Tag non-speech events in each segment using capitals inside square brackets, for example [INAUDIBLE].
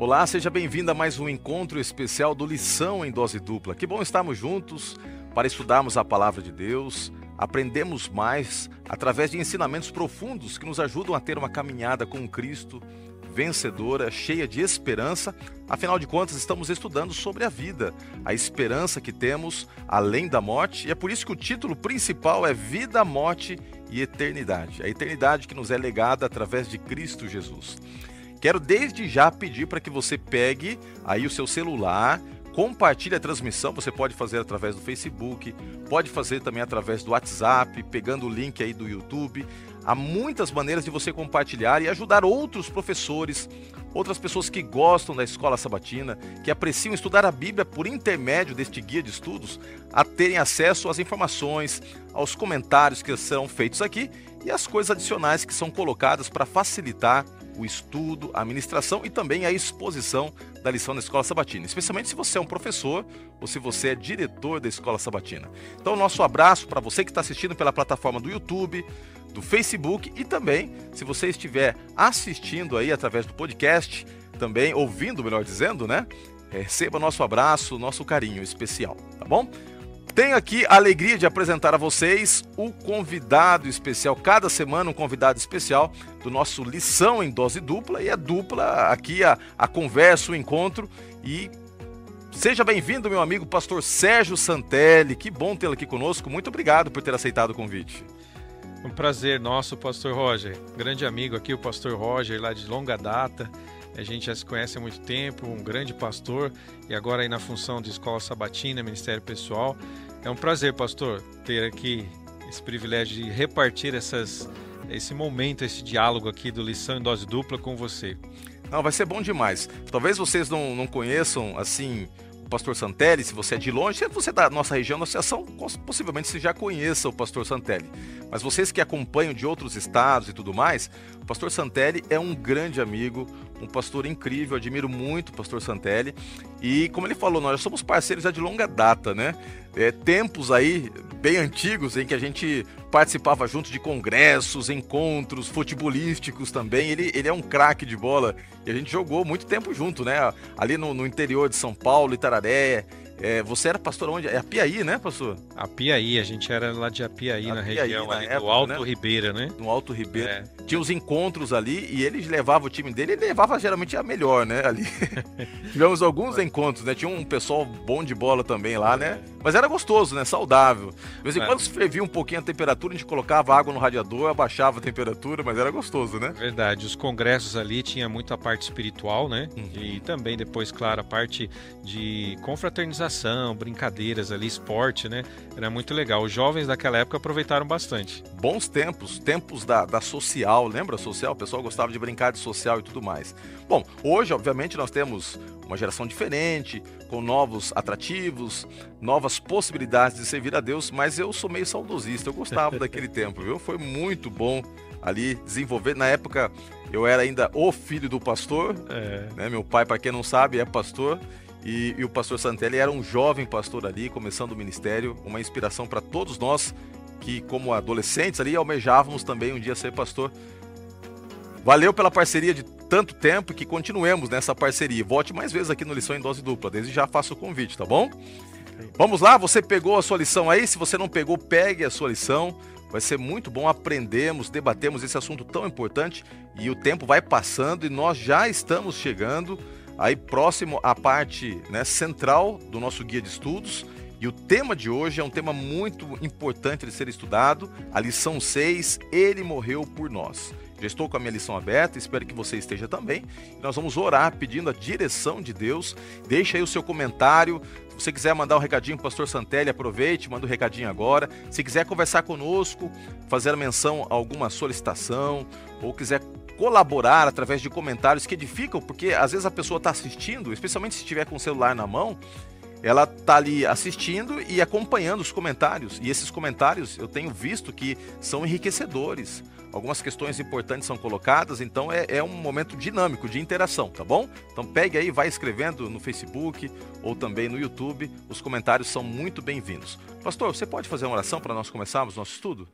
Olá, seja bem-vindo a mais um encontro especial do Lição em Dose Dupla. Que bom estarmos juntos para estudarmos a palavra de Deus, aprendemos mais através de ensinamentos profundos que nos ajudam a ter uma caminhada com Cristo vencedora, cheia de esperança. Afinal de contas, estamos estudando sobre a vida, a esperança que temos além da morte, e é por isso que o título principal é Vida, Morte e Eternidade. A eternidade que nos é legada através de Cristo Jesus. Quero desde já pedir para que você pegue aí o seu celular, compartilhe a transmissão, você pode fazer através do Facebook, pode fazer também através do WhatsApp, pegando o link aí do YouTube. Há muitas maneiras de você compartilhar e ajudar outros professores, outras pessoas que gostam da escola sabatina, que apreciam estudar a Bíblia por intermédio deste guia de estudos, a terem acesso às informações, aos comentários que serão feitos aqui e às coisas adicionais que são colocadas para facilitar o estudo, a ministração e também a exposição da lição da Escola Sabatina, especialmente se você é um professor ou se você é diretor da Escola Sabatina. Então, nosso abraço para você que está assistindo pela plataforma do YouTube, do Facebook e também, se você estiver assistindo aí através do podcast, também ouvindo, melhor dizendo, né? Receba nosso abraço, nosso carinho especial, tá bom? Tenho aqui a alegria de apresentar a vocês o convidado especial, cada semana um convidado especial do nosso Lição em Dose Dupla, e é dupla aqui a, a conversa, o encontro, e seja bem-vindo, meu amigo pastor Sérgio Santelli, que bom tê-lo aqui conosco, muito obrigado por ter aceitado o convite. Um prazer nosso, pastor Roger, grande amigo aqui, o pastor Roger, lá de longa data, a gente já se conhece há muito tempo, um grande pastor e agora aí na função de Escola Sabatina, Ministério Pessoal. É um prazer, pastor, ter aqui esse privilégio de repartir essas, esse momento, esse diálogo aqui do Lição em Dose Dupla com você. Não, vai ser bom demais. Talvez vocês não, não conheçam, assim, Pastor Santelli, se você é de longe, se você é da nossa região da associação, possivelmente você já conheça o Pastor Santelli. Mas vocês que acompanham de outros estados e tudo mais, o Pastor Santelli é um grande amigo, um pastor incrível, admiro muito o Pastor Santelli. E como ele falou, nós somos parceiros já de longa data, né? É, tempos aí bem antigos em que a gente participava junto de congressos, encontros futebolísticos também. Ele, ele é um craque de bola e a gente jogou muito tempo junto, né? Ali no, no interior de São Paulo, Itararé, é, você era pastor onde? É Apiaí, né, pastor? Apiaí, a gente era lá de Apiaí, Apiaí na região na ali época, do Alto né? Ribeira, né? No Alto Ribeira. É. Tinha os encontros ali e ele levava o time dele, ele levava geralmente a melhor, né, ali. [LAUGHS] Tivemos alguns encontros, né? Tinha um pessoal bom de bola também lá, né? Mas era gostoso, né? Saudável. De vez em é. quando se fervia um pouquinho a temperatura, a gente colocava água no radiador, abaixava a temperatura, mas era gostoso, né? Verdade. Os congressos ali tinha muita parte espiritual, né? Uhum. E também depois, claro, a parte de confraternização brincadeiras ali, esporte, né? Era muito legal. Os jovens daquela época aproveitaram bastante. Bons tempos, tempos da, da social, lembra social? O pessoal gostava de brincar de social e tudo mais. Bom, hoje, obviamente, nós temos uma geração diferente, com novos atrativos, novas possibilidades de servir a Deus, mas eu sou meio saudosista, eu gostava [LAUGHS] daquele tempo, viu? Foi muito bom ali desenvolver. Na época eu era ainda o filho do pastor, é. né? Meu pai, para quem não sabe, é pastor. E, e, o pastor Santelli era um jovem pastor ali, começando o ministério, uma inspiração para todos nós que, como adolescentes ali, almejávamos também um dia ser pastor. Valeu pela parceria de tanto tempo que continuemos nessa parceria. Volte mais vezes aqui no Lição em Dose Dupla. Desde já faço o convite, tá bom? Vamos lá, você pegou a sua lição aí? Se você não pegou, pegue a sua lição. Vai ser muito bom aprendermos, debatemos esse assunto tão importante e o tempo vai passando e nós já estamos chegando aí próximo à parte né, central do nosso guia de estudos. E o tema de hoje é um tema muito importante de ser estudado, a lição 6, Ele morreu por nós. Já estou com a minha lição aberta, espero que você esteja também. Nós vamos orar pedindo a direção de Deus. Deixa aí o seu comentário. Se você quiser mandar um recadinho para o pastor Santelli, aproveite, manda um recadinho agora. Se quiser conversar conosco, fazer menção a alguma solicitação, ou quiser colaborar através de comentários que edificam, porque às vezes a pessoa está assistindo, especialmente se estiver com o celular na mão, ela está ali assistindo e acompanhando os comentários. E esses comentários eu tenho visto que são enriquecedores. Algumas questões importantes são colocadas, então é, é, um momento dinâmico de interação, tá bom? Então pegue aí, vai escrevendo no Facebook ou também no YouTube. Os comentários são muito bem-vindos. Pastor, você pode fazer uma oração para nós começarmos nosso estudo?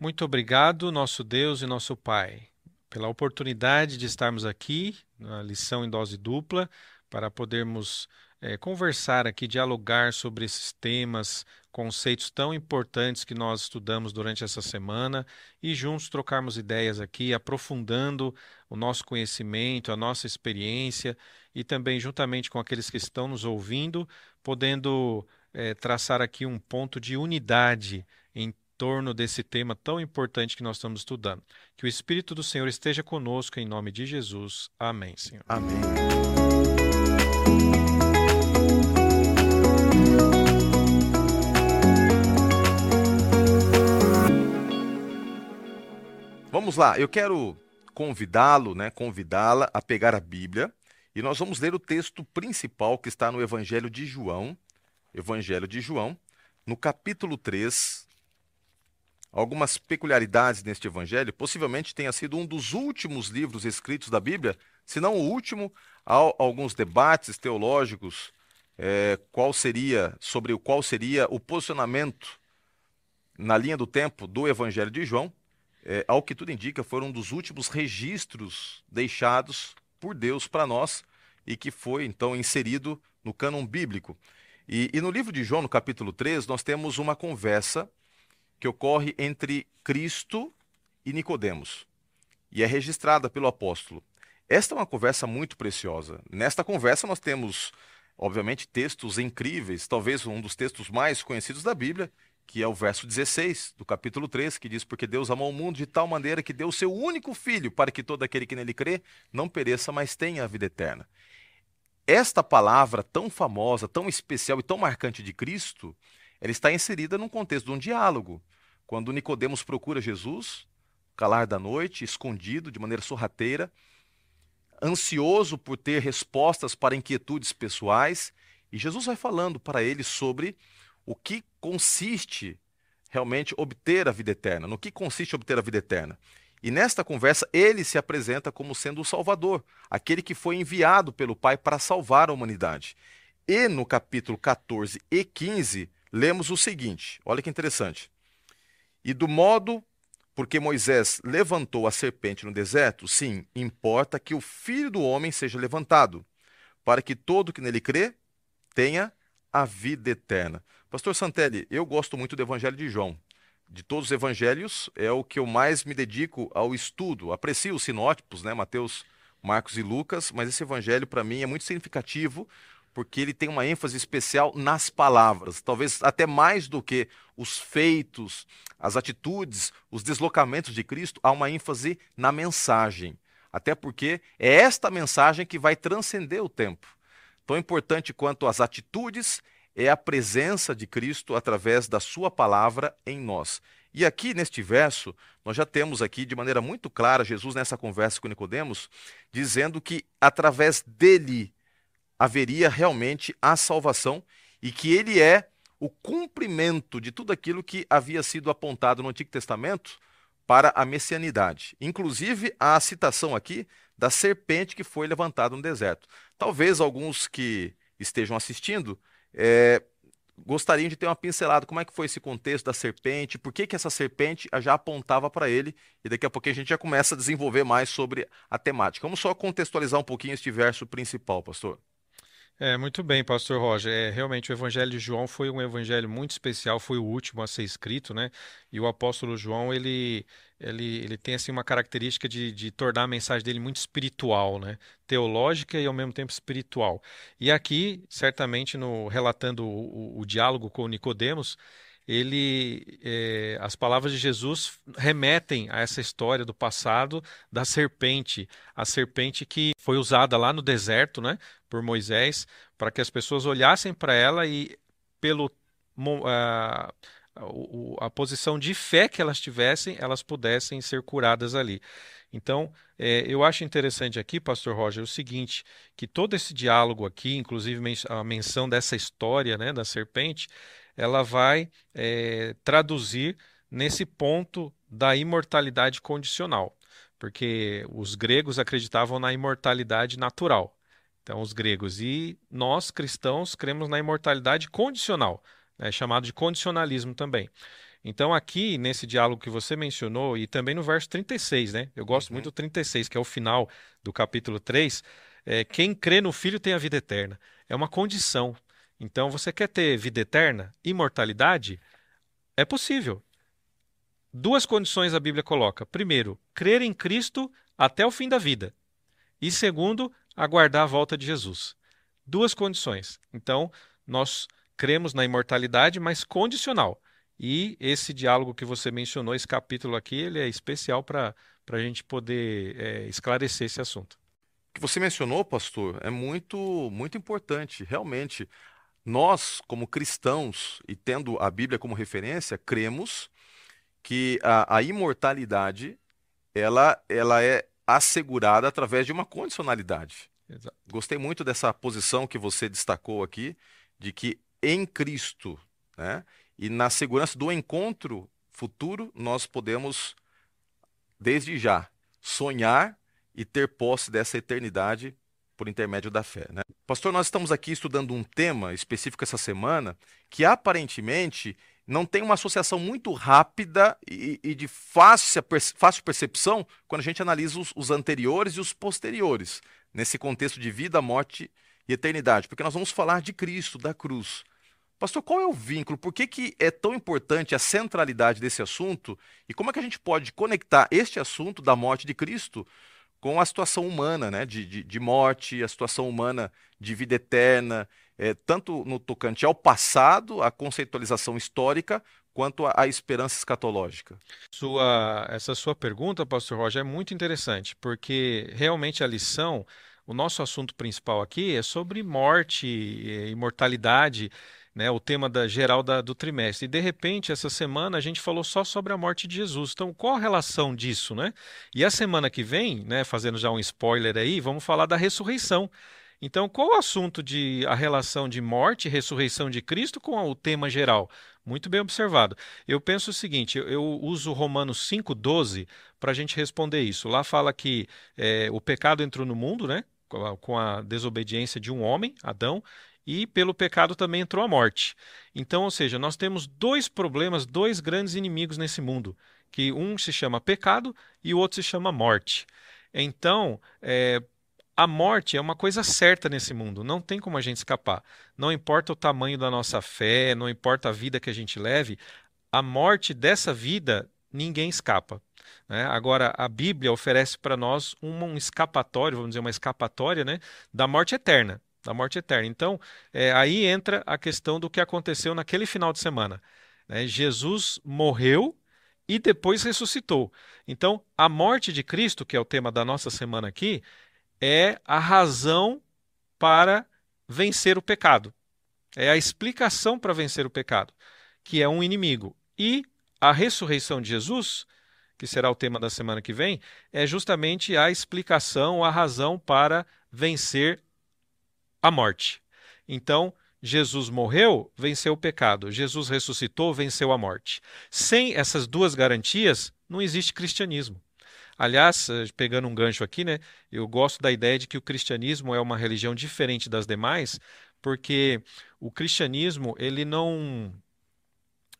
Muito obrigado, nosso Deus e nosso Pai pela oportunidade de estarmos aqui na lição em dose dupla para podermos é, conversar aqui, dialogar sobre esses temas, conceitos tão importantes que nós estudamos durante essa semana e juntos trocarmos ideias aqui, aprofundando o nosso conhecimento, a nossa experiência e também juntamente com aqueles que estão nos ouvindo, podendo é, traçar aqui um ponto de unidade em torno desse tema tão importante que nós estamos estudando. Que o Espírito do Senhor esteja conosco em nome de Jesus. Amém, Senhor. Amém. Vamos lá, eu quero convidá-lo, né, convidá-la a pegar a Bíblia e nós vamos ler o texto principal que está no Evangelho de João, Evangelho de João, no capítulo 3. Algumas peculiaridades neste evangelho, possivelmente tenha sido um dos últimos livros escritos da Bíblia, se não o último, há alguns debates teológicos é, qual seria sobre o qual seria o posicionamento na linha do tempo do Evangelho de João. É, ao que tudo indica, foram um dos últimos registros deixados por Deus para nós e que foi então inserido no cânon bíblico. E, e, no livro de João, no capítulo 3, nós temos uma conversa que ocorre entre Cristo e Nicodemos. E é registrada pelo apóstolo. Esta é uma conversa muito preciosa. Nesta conversa nós temos, obviamente, textos incríveis, talvez um dos textos mais conhecidos da Bíblia, que é o verso 16 do capítulo 3, que diz: Porque Deus amou o mundo de tal maneira que deu o seu único filho, para que todo aquele que nele crê não pereça, mas tenha a vida eterna. Esta palavra tão famosa, tão especial e tão marcante de Cristo, ela está inserida num contexto de um diálogo. Quando Nicodemos procura Jesus, calar da noite, escondido, de maneira sorrateira, ansioso por ter respostas para inquietudes pessoais, e Jesus vai falando para ele sobre o que consiste realmente obter a vida eterna, no que consiste obter a vida eterna. E nesta conversa, ele se apresenta como sendo o Salvador, aquele que foi enviado pelo Pai para salvar a humanidade. E no capítulo 14 e 15, lemos o seguinte: olha que interessante. E do modo porque Moisés levantou a serpente no deserto, sim, importa que o filho do homem seja levantado, para que todo que nele crê tenha a vida eterna. Pastor Santelli, eu gosto muito do Evangelho de João de todos os evangelhos, é o que eu mais me dedico ao estudo. Aprecio os sinótipos, né, Mateus, Marcos e Lucas, mas esse evangelho para mim é muito significativo porque ele tem uma ênfase especial nas palavras, talvez até mais do que os feitos, as atitudes, os deslocamentos de Cristo, há uma ênfase na mensagem. Até porque é esta mensagem que vai transcender o tempo. Tão importante quanto as atitudes é a presença de Cristo através da sua palavra em nós. E aqui neste verso, nós já temos aqui de maneira muito clara Jesus nessa conversa com Nicodemos, dizendo que através dele haveria realmente a salvação e que ele é o cumprimento de tudo aquilo que havia sido apontado no Antigo Testamento para a messianidade. Inclusive a citação aqui da serpente que foi levantada no deserto. Talvez alguns que estejam assistindo é, gostariam de ter uma pincelada. Como é que foi esse contexto da serpente? Por que, que essa serpente já apontava para ele? E daqui a pouquinho a gente já começa a desenvolver mais sobre a temática. Vamos só contextualizar um pouquinho este verso principal, pastor. É, muito bem, pastor Roger. É, realmente o evangelho de João foi um evangelho muito especial, foi o último a ser escrito, né? E o apóstolo João, ele ele, ele tem assim uma característica de, de tornar a mensagem dele muito espiritual, né? Teológica e ao mesmo tempo espiritual. E aqui, certamente, no relatando o, o, o diálogo com Nicodemos, ele é, as palavras de Jesus remetem a essa história do passado da serpente, a serpente que foi usada lá no deserto, né, por Moisés, para que as pessoas olhassem para ela e pelo uh, a posição de fé que elas tivessem, elas pudessem ser curadas ali. Então, é, eu acho interessante aqui, Pastor Roger, o seguinte: que todo esse diálogo aqui, inclusive a menção dessa história né, da serpente, ela vai é, traduzir nesse ponto da imortalidade condicional, porque os gregos acreditavam na imortalidade natural. Então, os gregos e nós cristãos cremos na imortalidade condicional é chamado de condicionalismo também. Então, aqui, nesse diálogo que você mencionou, e também no verso 36, né? Eu gosto uhum. muito do 36, que é o final do capítulo 3. É, quem crê no Filho tem a vida eterna. É uma condição. Então, você quer ter vida eterna, imortalidade? É possível. Duas condições a Bíblia coloca. Primeiro, crer em Cristo até o fim da vida. E segundo, aguardar a volta de Jesus. Duas condições. Então, nós cremos na imortalidade, mas condicional. E esse diálogo que você mencionou, esse capítulo aqui, ele é especial para a gente poder é, esclarecer esse assunto. O que você mencionou, pastor, é muito, muito importante. Realmente, nós, como cristãos, e tendo a Bíblia como referência, cremos que a, a imortalidade ela, ela é assegurada através de uma condicionalidade. Exato. Gostei muito dessa posição que você destacou aqui, de que em Cristo, né, e na segurança do encontro futuro, nós podemos, desde já, sonhar e ter posse dessa eternidade por intermédio da fé. Né? Pastor, nós estamos aqui estudando um tema específico essa semana que aparentemente não tem uma associação muito rápida e, e de fácil, fácil, percepção quando a gente analisa os, os, anteriores e os posteriores, nesse contexto de vida, morte e eternidade, porque nós vamos falar de Cristo, da cruz. Pastor, qual é o vínculo? Por que, que é tão importante a centralidade desse assunto? E como é que a gente pode conectar este assunto da morte de Cristo com a situação humana, né? de, de, de morte, a situação humana de vida eterna é, tanto no tocante ao passado, a conceitualização histórica, quanto à esperança escatológica? Sua, essa sua pergunta, Pastor Roger, é muito interessante, porque realmente a lição, o nosso assunto principal aqui é sobre morte, imortalidade, né, o tema da geral da, do trimestre. E de repente, essa semana a gente falou só sobre a morte de Jesus. Então, qual a relação disso, né? E a semana que vem, né, fazendo já um spoiler aí, vamos falar da ressurreição. Então, qual o assunto de a relação de morte e ressurreição de Cristo com o tema geral? Muito bem observado. Eu penso o seguinte: eu uso Romanos 5,12 para a gente responder isso. Lá fala que é, o pecado entrou no mundo, né? Com a desobediência de um homem, Adão, e pelo pecado também entrou a morte. Então, ou seja, nós temos dois problemas, dois grandes inimigos nesse mundo, que um se chama pecado e o outro se chama morte. Então, é, a morte é uma coisa certa nesse mundo, não tem como a gente escapar. Não importa o tamanho da nossa fé, não importa a vida que a gente leve, a morte dessa vida ninguém escapa. Né? Agora, a Bíblia oferece para nós um, escapatório, vamos dizer, uma escapatória né, da morte eterna. Da morte eterna. Então, é, aí entra a questão do que aconteceu naquele final de semana. Né? Jesus morreu e depois ressuscitou. Então, a morte de Cristo, que é o tema da nossa semana aqui, é a razão para vencer o pecado. É a explicação para vencer o pecado, que é um inimigo. E a ressurreição de Jesus, que será o tema da semana que vem, é justamente a explicação, a razão para vencer a morte. Então, Jesus morreu, venceu o pecado. Jesus ressuscitou, venceu a morte. Sem essas duas garantias, não existe cristianismo. Aliás, eh, pegando um gancho aqui, né, eu gosto da ideia de que o cristianismo é uma religião diferente das demais, porque o cristianismo ele não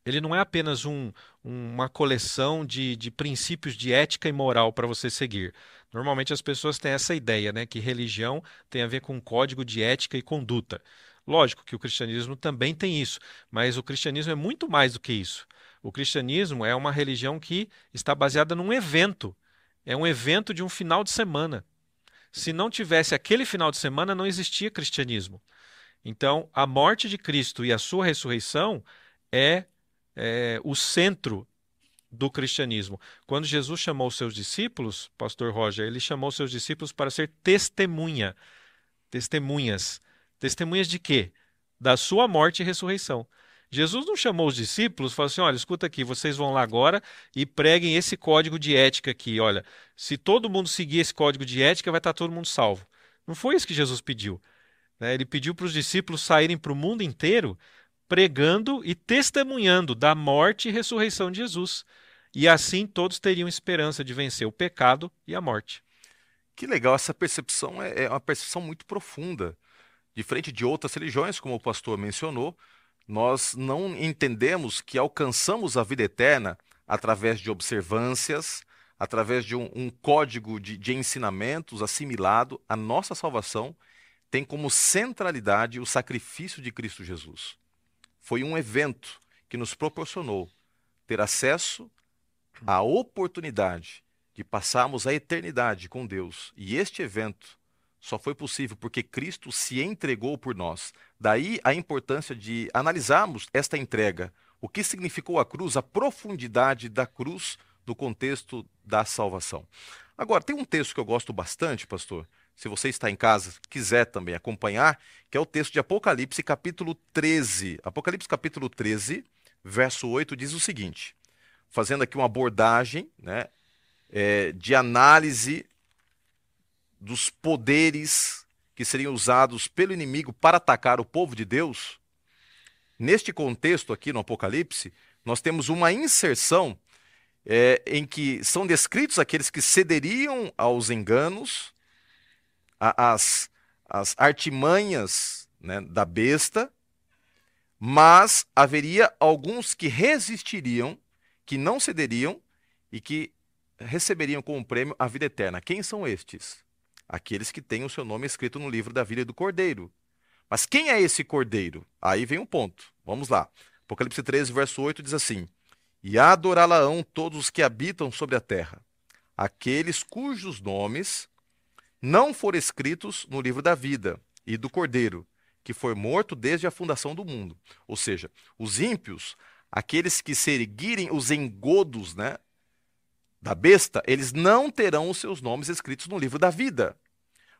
ele não é apenas um, uma coleção de, de princípios de ética e moral para você seguir. Normalmente as pessoas têm essa ideia, né, que religião tem a ver com código de ética e conduta. Lógico que o cristianismo também tem isso, mas o cristianismo é muito mais do que isso. O cristianismo é uma religião que está baseada num evento é um evento de um final de semana. Se não tivesse aquele final de semana, não existia cristianismo. Então, a morte de Cristo e a sua ressurreição é, é o centro do cristianismo. Quando Jesus chamou seus discípulos, Pastor Roger, ele chamou seus discípulos para ser testemunha, testemunhas. Testemunhas de quê? Da sua morte e ressurreição. Jesus não chamou os discípulos falou assim: olha, escuta aqui, vocês vão lá agora e preguem esse código de ética aqui. Olha, se todo mundo seguir esse código de ética, vai estar todo mundo salvo. Não foi isso que Jesus pediu. Né? Ele pediu para os discípulos saírem para o mundo inteiro pregando e testemunhando da morte e ressurreição de Jesus. E assim todos teriam esperança de vencer o pecado e a morte. Que legal, essa percepção é, é uma percepção muito profunda. Diferente de outras religiões, como o pastor mencionou, nós não entendemos que alcançamos a vida eterna através de observâncias, através de um, um código de, de ensinamentos assimilado. A nossa salvação tem como centralidade o sacrifício de Cristo Jesus. Foi um evento que nos proporcionou ter acesso à oportunidade de passarmos a eternidade com Deus. E este evento só foi possível porque Cristo se entregou por nós. Daí a importância de analisarmos esta entrega, o que significou a cruz, a profundidade da cruz do contexto da salvação. Agora, tem um texto que eu gosto bastante, pastor, se você está em casa, quiser também acompanhar, que é o texto de Apocalipse, capítulo 13. Apocalipse, capítulo 13, verso 8, diz o seguinte: fazendo aqui uma abordagem né, é, de análise dos poderes que seriam usados pelo inimigo para atacar o povo de Deus. Neste contexto aqui no Apocalipse, nós temos uma inserção é, em que são descritos aqueles que cederiam aos enganos, as, as artimanhas né, da besta, mas haveria alguns que resistiriam, que não cederiam e que receberiam como prêmio a vida eterna. Quem são estes? Aqueles que têm o seu nome escrito no livro da vida do Cordeiro. Mas quem é esse Cordeiro? Aí vem um ponto. Vamos lá. Apocalipse 13, verso 8 diz assim: E adorá-la-ão todos os que habitam sobre a terra, aqueles cujos nomes não foram escritos no livro da vida e do Cordeiro, que foi morto desde a fundação do mundo. Ou seja, os ímpios, aqueles que seguirem os engodos né, da besta, eles não terão os seus nomes escritos no livro da vida.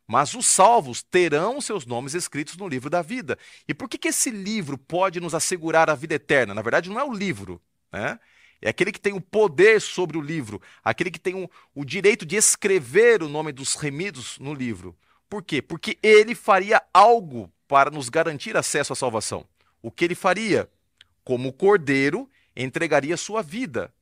Mas os salvos terão seus nomes escritos no livro da vida. E por que, que esse livro pode nos assegurar a vida eterna? Na verdade, não é o livro, né? É aquele que tem o poder sobre o livro, aquele que tem o, o direito de escrever o nome dos remidos no livro. Por quê? Porque ele faria algo para nos garantir acesso à salvação. O que ele faria? Como cordeiro, entregaria sua vida.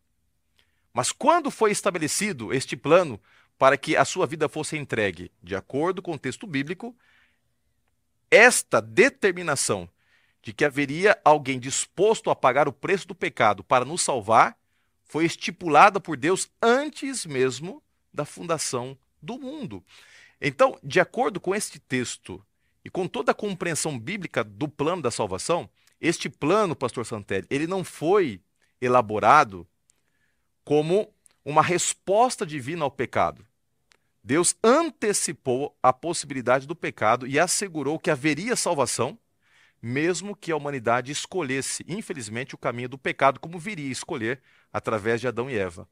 Mas quando foi estabelecido este plano para que a sua vida fosse entregue, de acordo com o texto bíblico, esta determinação de que haveria alguém disposto a pagar o preço do pecado para nos salvar, foi estipulada por Deus antes mesmo da fundação do mundo. Então, de acordo com este texto e com toda a compreensão bíblica do plano da salvação, este plano, pastor Santelli, ele não foi elaborado como uma resposta divina ao pecado. Deus antecipou a possibilidade do pecado e assegurou que haveria salvação mesmo que a humanidade escolhesse, infelizmente, o caminho do pecado, como viria a escolher através de Adão e Eva.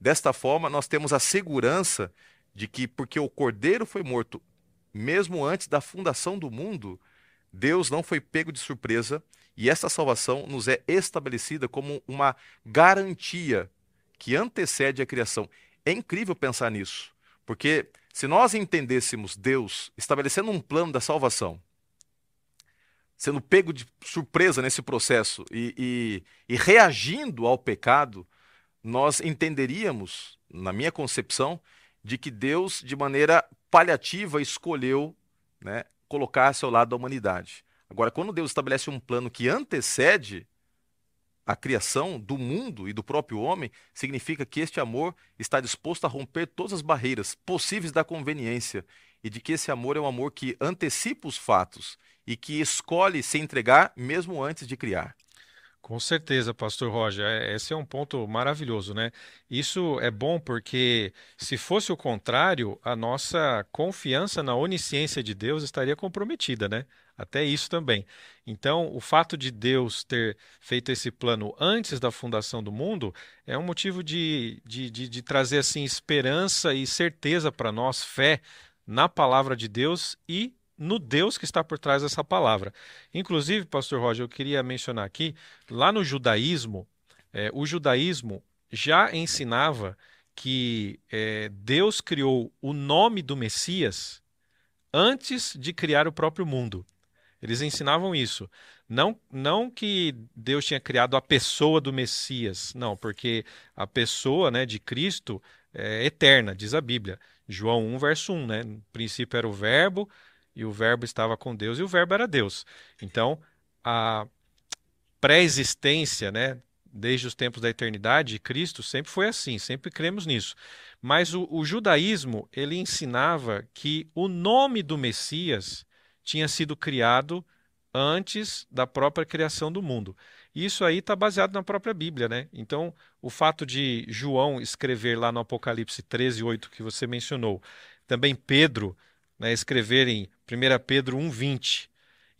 Desta forma, nós temos a segurança de que, porque o cordeiro foi morto mesmo antes da fundação do mundo, Deus não foi pego de surpresa e essa salvação nos é estabelecida como uma garantia que antecede a criação. É incrível pensar nisso, porque se nós entendêssemos Deus estabelecendo um plano da salvação, sendo pego de surpresa nesse processo e, e, e reagindo ao pecado, nós entenderíamos, na minha concepção, de que Deus, de maneira paliativa, escolheu né, colocar-se ao lado da humanidade. Agora, quando Deus estabelece um plano que antecede a criação do mundo e do próprio homem, significa que este amor está disposto a romper todas as barreiras possíveis da conveniência e de que esse amor é um amor que antecipa os fatos e que escolhe se entregar mesmo antes de criar. Com certeza, Pastor Roger, é, esse é um ponto maravilhoso, né? Isso é bom porque, se fosse o contrário, a nossa confiança na onisciência de Deus estaria comprometida, né? Até isso também. Então, o fato de Deus ter feito esse plano antes da fundação do mundo é um motivo de, de, de, de trazer assim esperança e certeza para nós, fé na palavra de Deus e no Deus que está por trás dessa palavra. Inclusive, Pastor Roger, eu queria mencionar aqui, lá no judaísmo, é, o judaísmo já ensinava que é, Deus criou o nome do Messias antes de criar o próprio mundo. Eles ensinavam isso. Não, não que Deus tinha criado a pessoa do Messias, não, porque a pessoa né, de Cristo é eterna, diz a Bíblia. João 1, verso 1, né? No princípio era o Verbo, e o Verbo estava com Deus, e o Verbo era Deus. Então, a, pré-existência, né? Desde os tempos da eternidade, Cristo sempre foi assim, sempre cremos nisso. Mas o, o judaísmo, ele ensinava que o nome do Messias tinha sido criado antes da própria criação do mundo. Isso aí está baseado na própria Bíblia, né? Então, o fato de João escrever lá no Apocalipse 13, 8, que você mencionou, também Pedro né, escrever em 1 Pedro 1, 20,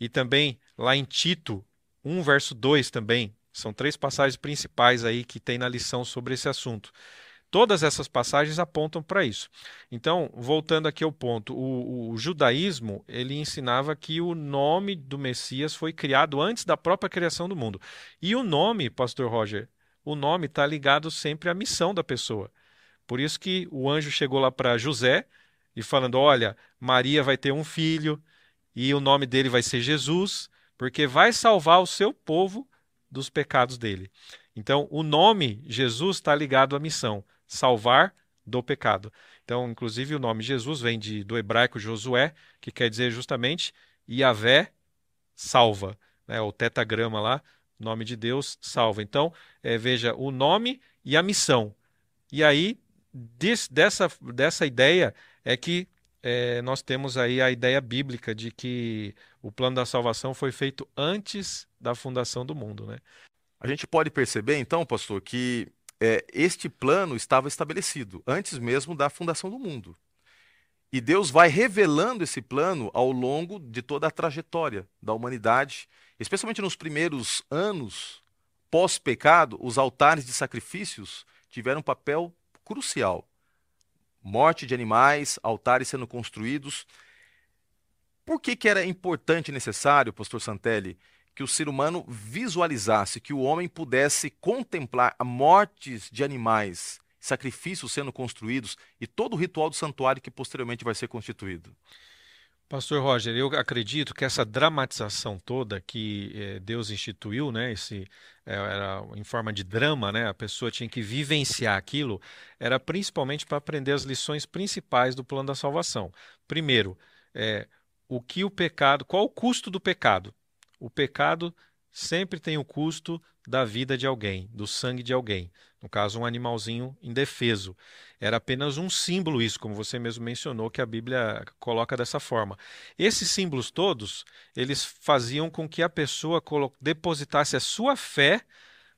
e também lá em Tito 1, verso 2 também, são três passagens principais aí que tem na lição sobre esse assunto. Todas essas passagens apontam para isso. Então, voltando aqui ao ponto, o, o, judaísmo ele ensinava que o nome do Messias foi criado antes da própria criação do mundo. E o nome, Pastor Roger, o nome está ligado sempre à missão da pessoa. Por isso que o anjo chegou lá para José e falando: olha, Maria vai ter um filho e o nome dele vai ser Jesus, porque vai salvar o seu povo dos pecados dele. Então, o nome Jesus está ligado à missão salvar do pecado. Então, inclusive, o nome Jesus vem de, do hebraico Josué, que quer dizer justamente Yahvé salva. Né? O tetagrama lá, nome de Deus salva. Então, é, veja, o nome e a missão. E aí, des, dessa, dessa ideia é que é, nós temos aí a ideia bíblica de que o plano da salvação foi feito antes da fundação do mundo. Né? A gente pode perceber, então, pastor, que é, este plano estava estabelecido antes mesmo da fundação do mundo. E Deus vai revelando esse plano ao longo de toda a trajetória da humanidade, especialmente nos primeiros anos pós-pecado, os altares de sacrifícios tiveram um papel crucial. Morte de animais, altares sendo construídos. Por que, que era importante e necessário, pastor Santelli, que o ser humano visualizasse, que o homem pudesse contemplar mortes de animais, sacrifícios sendo construídos e todo o ritual do santuário que posteriormente vai ser constituído. Pastor Roger, eu acredito que essa dramatização toda que eh, Deus instituiu, né, esse eh, era em forma de drama, né, a pessoa tinha que vivenciar aquilo, era principalmente para aprender as lições principais do plano da salvação. Primeiro, é, o que o pecado, qual o custo do pecado? o pecado sempre tem o custo da vida de alguém, do sangue de alguém. No caso, um animalzinho indefeso. Era apenas um símbolo, isso, como você mesmo mencionou, que a Bíblia coloca dessa forma. Esses símbolos todos, eles faziam com que a pessoa depositasse a sua fé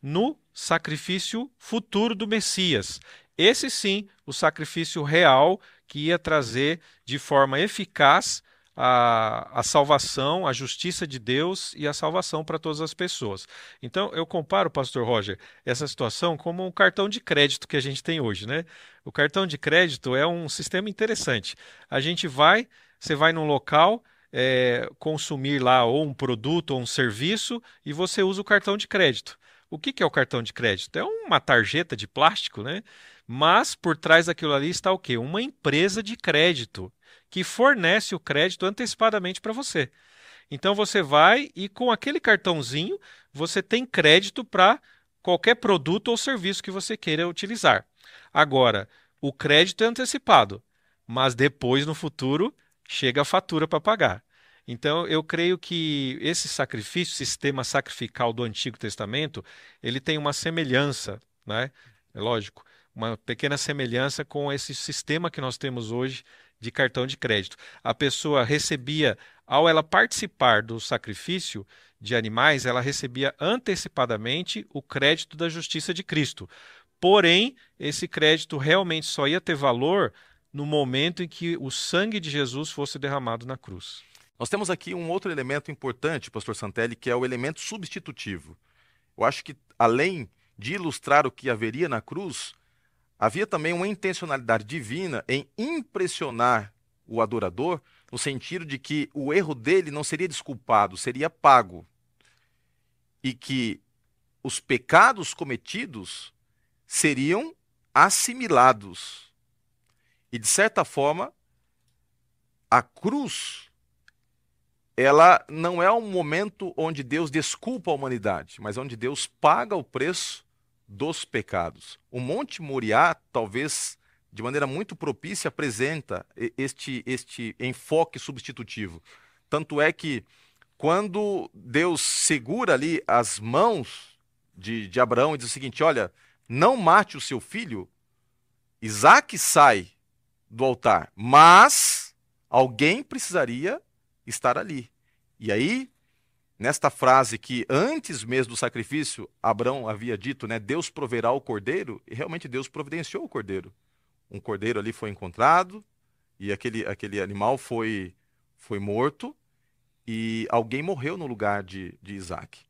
no sacrifício futuro do Messias. Esse sim, o sacrifício real que ia trazer de forma eficaz a, a salvação, a justiça de Deus e a salvação para todas as pessoas. Então, eu comparo, Pastor Roger, essa situação como um cartão de crédito que a gente tem hoje, né? O cartão de crédito é um sistema interessante. A gente vai, você vai num local, é, consumir lá ou um produto ou um serviço e você usa o cartão de crédito. O que, que é o cartão de crédito? É uma tarjeta de plástico, né? Mas por trás daquilo ali está o quê? Uma empresa de crédito que fornece o crédito antecipadamente para você. Então você vai e com aquele cartãozinho você tem crédito para qualquer produto ou serviço que você queira utilizar. Agora, o crédito é antecipado, mas depois no futuro chega a fatura para pagar. Então, eu creio que esse sacrifício, sistema sacrificial do Antigo Testamento, ele tem uma semelhança, né? É lógico, uma pequena semelhança com esse sistema que nós temos hoje de cartão de crédito. A pessoa recebia, ao ela participar do sacrifício de animais, ela recebia antecipadamente o crédito da justiça de Cristo. Porém, esse crédito realmente só ia ter valor no momento em que o sangue de Jesus fosse derramado na cruz. Nós temos aqui um outro elemento importante, pastor Santelli, que é o elemento substitutivo. Eu acho que além de ilustrar o que haveria na cruz, Havia também uma intencionalidade divina em impressionar o adorador, no sentido de que o erro dele não seria desculpado, seria pago. E que os pecados cometidos seriam assimilados. E de certa forma, a cruz ela não é um momento onde Deus desculpa a humanidade, mas onde Deus paga o preço dos pecados. O Monte Moriá, talvez de maneira muito propícia, apresenta este, este enfoque substitutivo. Tanto é que quando Deus segura ali as mãos de, de Abraão e diz o seguinte: Olha, não mate o seu filho, Isaac sai do altar, mas alguém precisaria estar ali. E aí, nesta frase que antes mesmo do sacrifício, Abraão havia dito, né, Deus proverá o cordeiro, e realmente Deus providenciou o cordeiro. Um cordeiro ali foi encontrado, e aquele, aquele animal foi, foi morto, e alguém morreu no lugar de, de Isaac.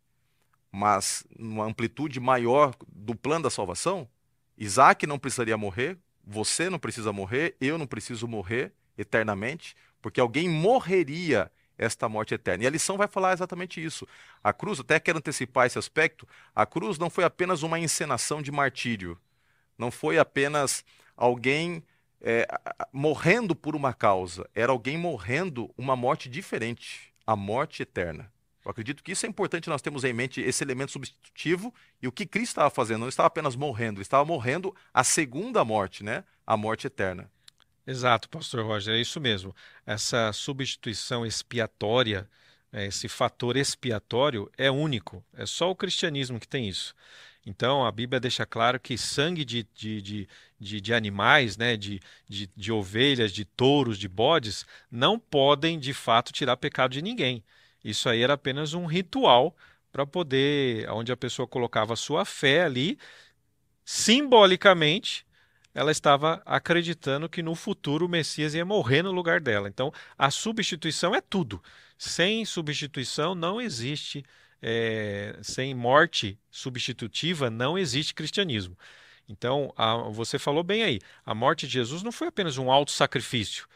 Mas, numa amplitude maior do plano da salvação, Isaac não precisaria morrer, você não precisa morrer, eu não preciso morrer eternamente, porque alguém morreria esta morte eterna. E a lição vai falar exatamente isso. A cruz, até quero antecipar esse aspecto, a cruz não foi apenas uma encenação de martírio, não foi apenas alguém é, morrendo por uma causa, era alguém morrendo uma morte diferente, a morte eterna. Eu acredito que isso é importante nós temos em mente esse elemento substitutivo e o que Cristo estava fazendo, não estava apenas morrendo, ele estava morrendo a segunda morte, né? A morte eterna. Exato, pastor Roger, é isso mesmo. Essa substituição expiatória, né, esse fator expiatório é único. É só o cristianismo que tem isso. Então, a Bíblia deixa claro que sangue de, de, de, de, de animais, né, de, de, de ovelhas, de touros, de bodes, não podem de fato tirar pecado de ninguém. Isso aí era apenas um ritual para poder, onde a pessoa colocava a sua fé ali, simbolicamente, ela estava acreditando que no futuro o Messias ia morrer no lugar dela. Então, a substituição é tudo. Sem substituição não existe, é, sem morte substitutiva não existe cristianismo. Então, a, você falou bem aí, a morte de Jesus não foi apenas um alto sacrifício,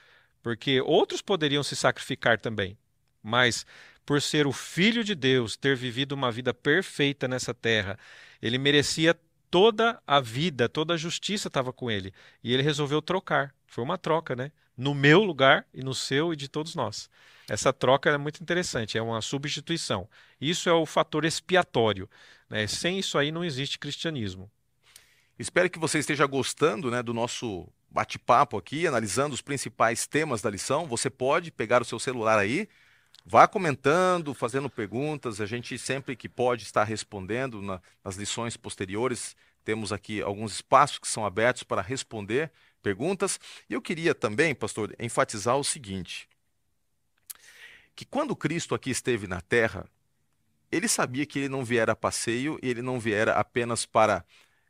porque outros poderiam se sacrificar também, mas por ser o filho de Deus, ter vivido uma vida perfeita nessa terra, ele merecia toda a vida, toda a justiça estava com ele. E ele resolveu trocar. Foi uma troca, né? No meu lugar e no seu e de todos nós. Essa troca é muito interessante, é uma substituição. Isso é o fator expiatório. Né? Sem isso aí não existe cristianismo. Espero que você esteja gostando né, do nosso bate-papo aqui, analisando os principais temas da lição. Você pode pegar o seu celular aí, Vá comentando, fazendo perguntas. A gente sempre que pode está respondendo na, nas lições posteriores. Temos aqui alguns espaços que são abertos para responder perguntas. E eu queria também, pastor, enfatizar o seguinte: que quando Cristo aqui esteve na terra, ele sabia que ele não viera a passeio ele não viera apenas para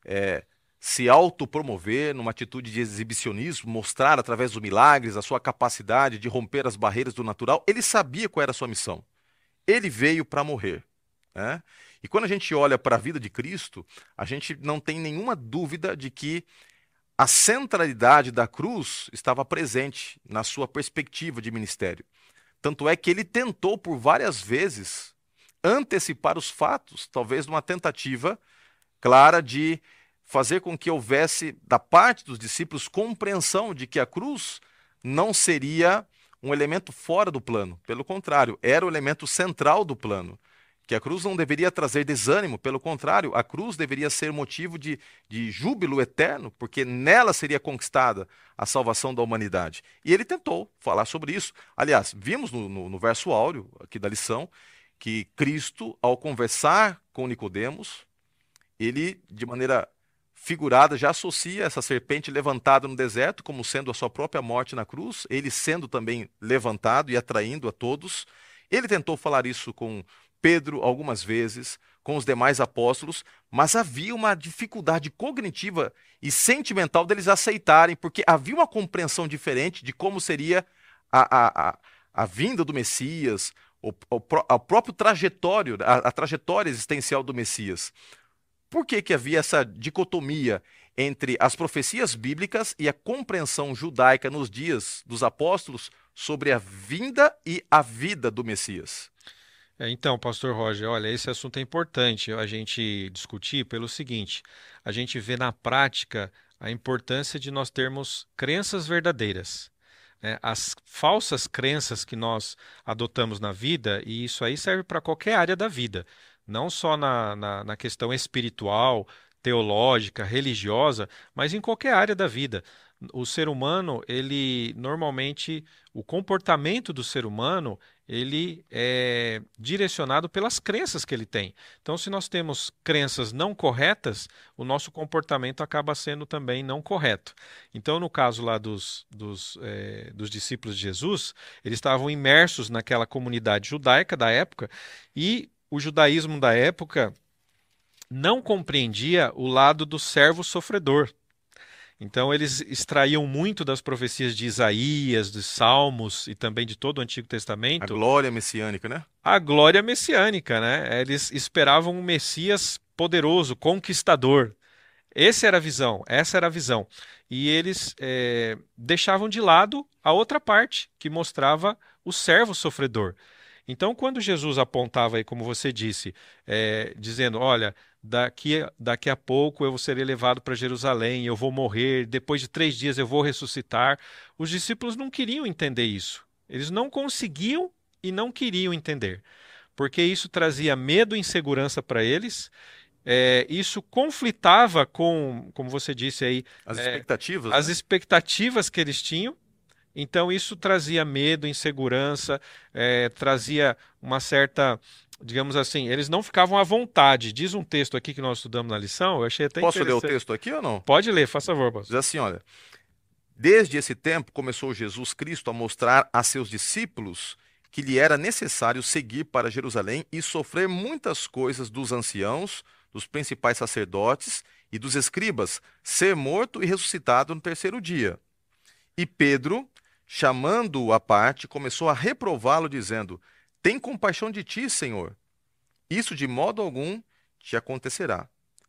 é, se autopromover numa atitude de exibicionismo, mostrar através dos milagres a sua capacidade de romper as barreiras do natural, ele sabia qual era a sua missão. Ele veio para morrer. Né? E quando a gente olha para a vida de Cristo, a gente não tem nenhuma dúvida de que a centralidade da cruz estava presente na sua perspectiva de ministério. Tanto é que ele tentou por várias vezes antecipar os fatos, talvez numa tentativa clara de fazer com que houvesse, da parte dos discípulos, compreensão de que a cruz não seria um elemento fora do plano. Pelo contrário, era o elemento central do plano. Que a cruz não deveria trazer desânimo, pelo contrário, a cruz deveria ser motivo de, de júbilo eterno, porque nela seria conquistada a salvação da humanidade. E ele tentou falar sobre isso. Aliás, vimos no, no, no verso áureo aqui da lição que Cristo, ao conversar com Nicodemos, ele, de maneira figurada já associa essa serpente levantada no deserto como sendo a sua própria morte na cruz, ele sendo também levantado e atraindo a todos. Ele tentou falar isso com Pedro algumas vezes, com os demais apóstolos, mas havia uma dificuldade cognitiva e sentimental deles aceitarem, porque havia uma compreensão diferente de como seria a, a, a, a vinda do Messias, o, o, o próprio trajetório, a, a trajetória existencial do Messias. Por que, que havia essa dicotomia entre as profecias bíblicas e a compreensão judaica nos dias dos apóstolos sobre a vinda e a vida do Messias? É, então, pastor Roger, olha, esse assunto é importante a gente discutir pelo seguinte: a gente vê na prática a importância de nós termos crenças verdadeiras. Né? As falsas crenças que nós adotamos na vida, e isso aí serve para qualquer área da vida não só na, na, na questão espiritual, teológica, religiosa, mas em qualquer área da vida. O ser humano, ele normalmente, o comportamento do ser humano, ele é direcionado pelas crenças que ele tem. Então, se nós temos crenças não corretas, o nosso comportamento acaba sendo também não correto. Então, no caso lá dos, dos, é, dos discípulos de Jesus, eles estavam imersos naquela comunidade judaica da época e o judaísmo da época não compreendia o lado do servo sofredor. Então eles extraíam muito das profecias de Isaías, dos Salmos e também de todo o Antigo Testamento. A glória messiânica, né? A glória messiânica, né? Eles esperavam um Messias poderoso, conquistador. Essa era a visão, essa era a visão. E eles é, deixavam de lado a outra parte, que mostrava o servo sofredor. Então, quando Jesus apontava aí, como você disse, é, dizendo: Olha, daqui, daqui a pouco eu serei levado para Jerusalém, eu vou morrer, depois de três dias eu vou ressuscitar. Os discípulos não queriam entender isso. Eles não conseguiam e não queriam entender, porque isso trazia medo e insegurança para eles. É, isso conflitava com, como você disse aí, as é, expectativas, as né? expectativas que eles tinham. Então isso trazia medo, insegurança, é, trazia uma certa digamos assim, eles não ficavam à vontade. Diz um texto aqui que nós estudamos na lição, eu achei até Posso ler o texto aqui ou não? Pode ler, faz favor, pastor. Diz assim, olha. Desde esse tempo começou Jesus Cristo a mostrar a seus discípulos que lhe era necessário seguir para Jerusalém e sofrer muitas coisas dos anciãos, dos principais sacerdotes e dos escribas, ser morto e ressuscitado no terceiro dia. E Pedro, chamando-o à parte, começou a reprová-lo, dizendo: tem compaixão de ti, Senhor. Isso de modo algum te acontecerá.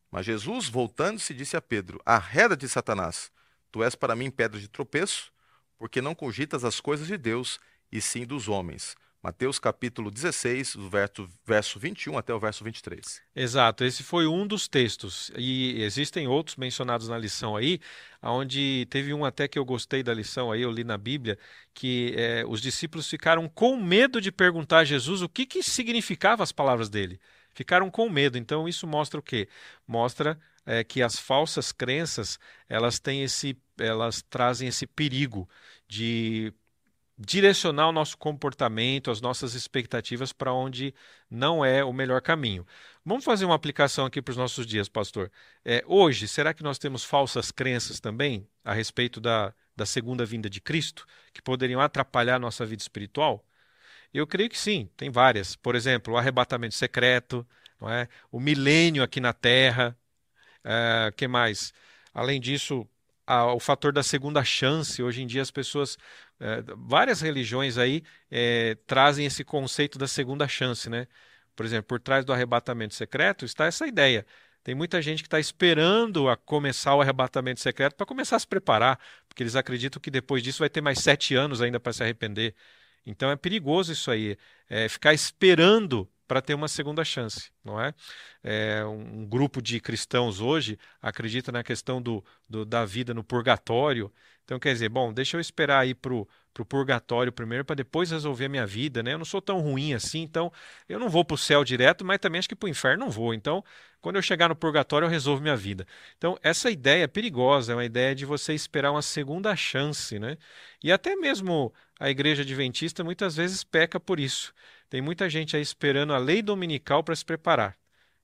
Mas Jesus, voltando-se, disse a Pedro: Arreda-te, Satanás. Tu és para mim pedra de tropeço, porque não cogitas as coisas de Deus, e sim dos homens. Mateus capítulo 16, do verso, verso 21 até o verso 23. Exato, esse foi um dos textos. E existem outros mencionados na lição aí, onde teve um até que eu gostei da lição aí, eu li na Bíblia, que é, os discípulos ficaram com medo de perguntar a Jesus o que, que significavam as palavras dele. Ficaram com medo. Então isso mostra o quê? Mostra é, que as falsas crenças elas têm esse, elas trazem esse perigo de direcionar o nosso comportamento, as nossas expectativas para onde não é o melhor caminho. Vamos fazer uma aplicação aqui para os nossos dias, pastor. É, hoje, será que nós temos falsas crenças também a respeito da, da segunda vinda de Cristo, que poderiam atrapalhar nossa vida espiritual? Eu creio que sim, tem várias. Por exemplo, o arrebatamento secreto, não é? o milênio aqui na Terra. É, que mais? Além disso, a, o fator da segunda chance. Hoje em dia as pessoas, é, várias religiões aí é, trazem esse conceito da segunda chance, né? Por exemplo, por trás do arrebatamento secreto está essa ideia. Tem muita gente que está esperando a começar o arrebatamento secreto para começar a se preparar, porque eles acreditam que depois disso vai ter mais sete anos ainda para se arrepender. Então é perigoso isso aí, é ficar esperando para ter uma segunda chance, não é? é? Um grupo de cristãos hoje acredita na questão do, do da vida no purgatório. Então, quer dizer, bom, deixa eu esperar ir para o purgatório primeiro para depois resolver a minha vida, né? Eu não sou tão ruim assim, então eu não vou para o céu direto, mas também acho que para o inferno não vou. Então, quando eu chegar no purgatório, eu resolvo minha vida. Então, essa ideia é perigosa, é uma ideia de você esperar uma segunda chance, né? E até mesmo a igreja adventista muitas vezes peca por isso. Tem muita gente aí esperando a lei dominical para se preparar.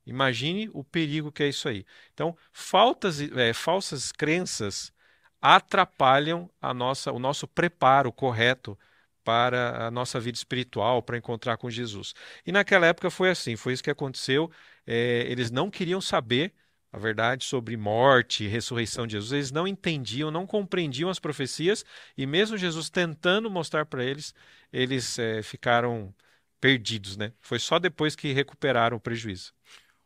Imagine o perigo que é isso aí. Então, faltas, é, falsas crenças atrapalham a nossa, o nosso preparo correto para a nossa vida espiritual, para encontrar com Jesus. E naquela época foi assim, foi isso que aconteceu. É, eles não queriam saber a verdade sobre morte e ressurreição de Jesus. Eles não entendiam, não compreendiam as profecias, e mesmo Jesus tentando mostrar para eles, eles é, ficaram perdidos, né? Foi só depois que recuperaram o prejuízo.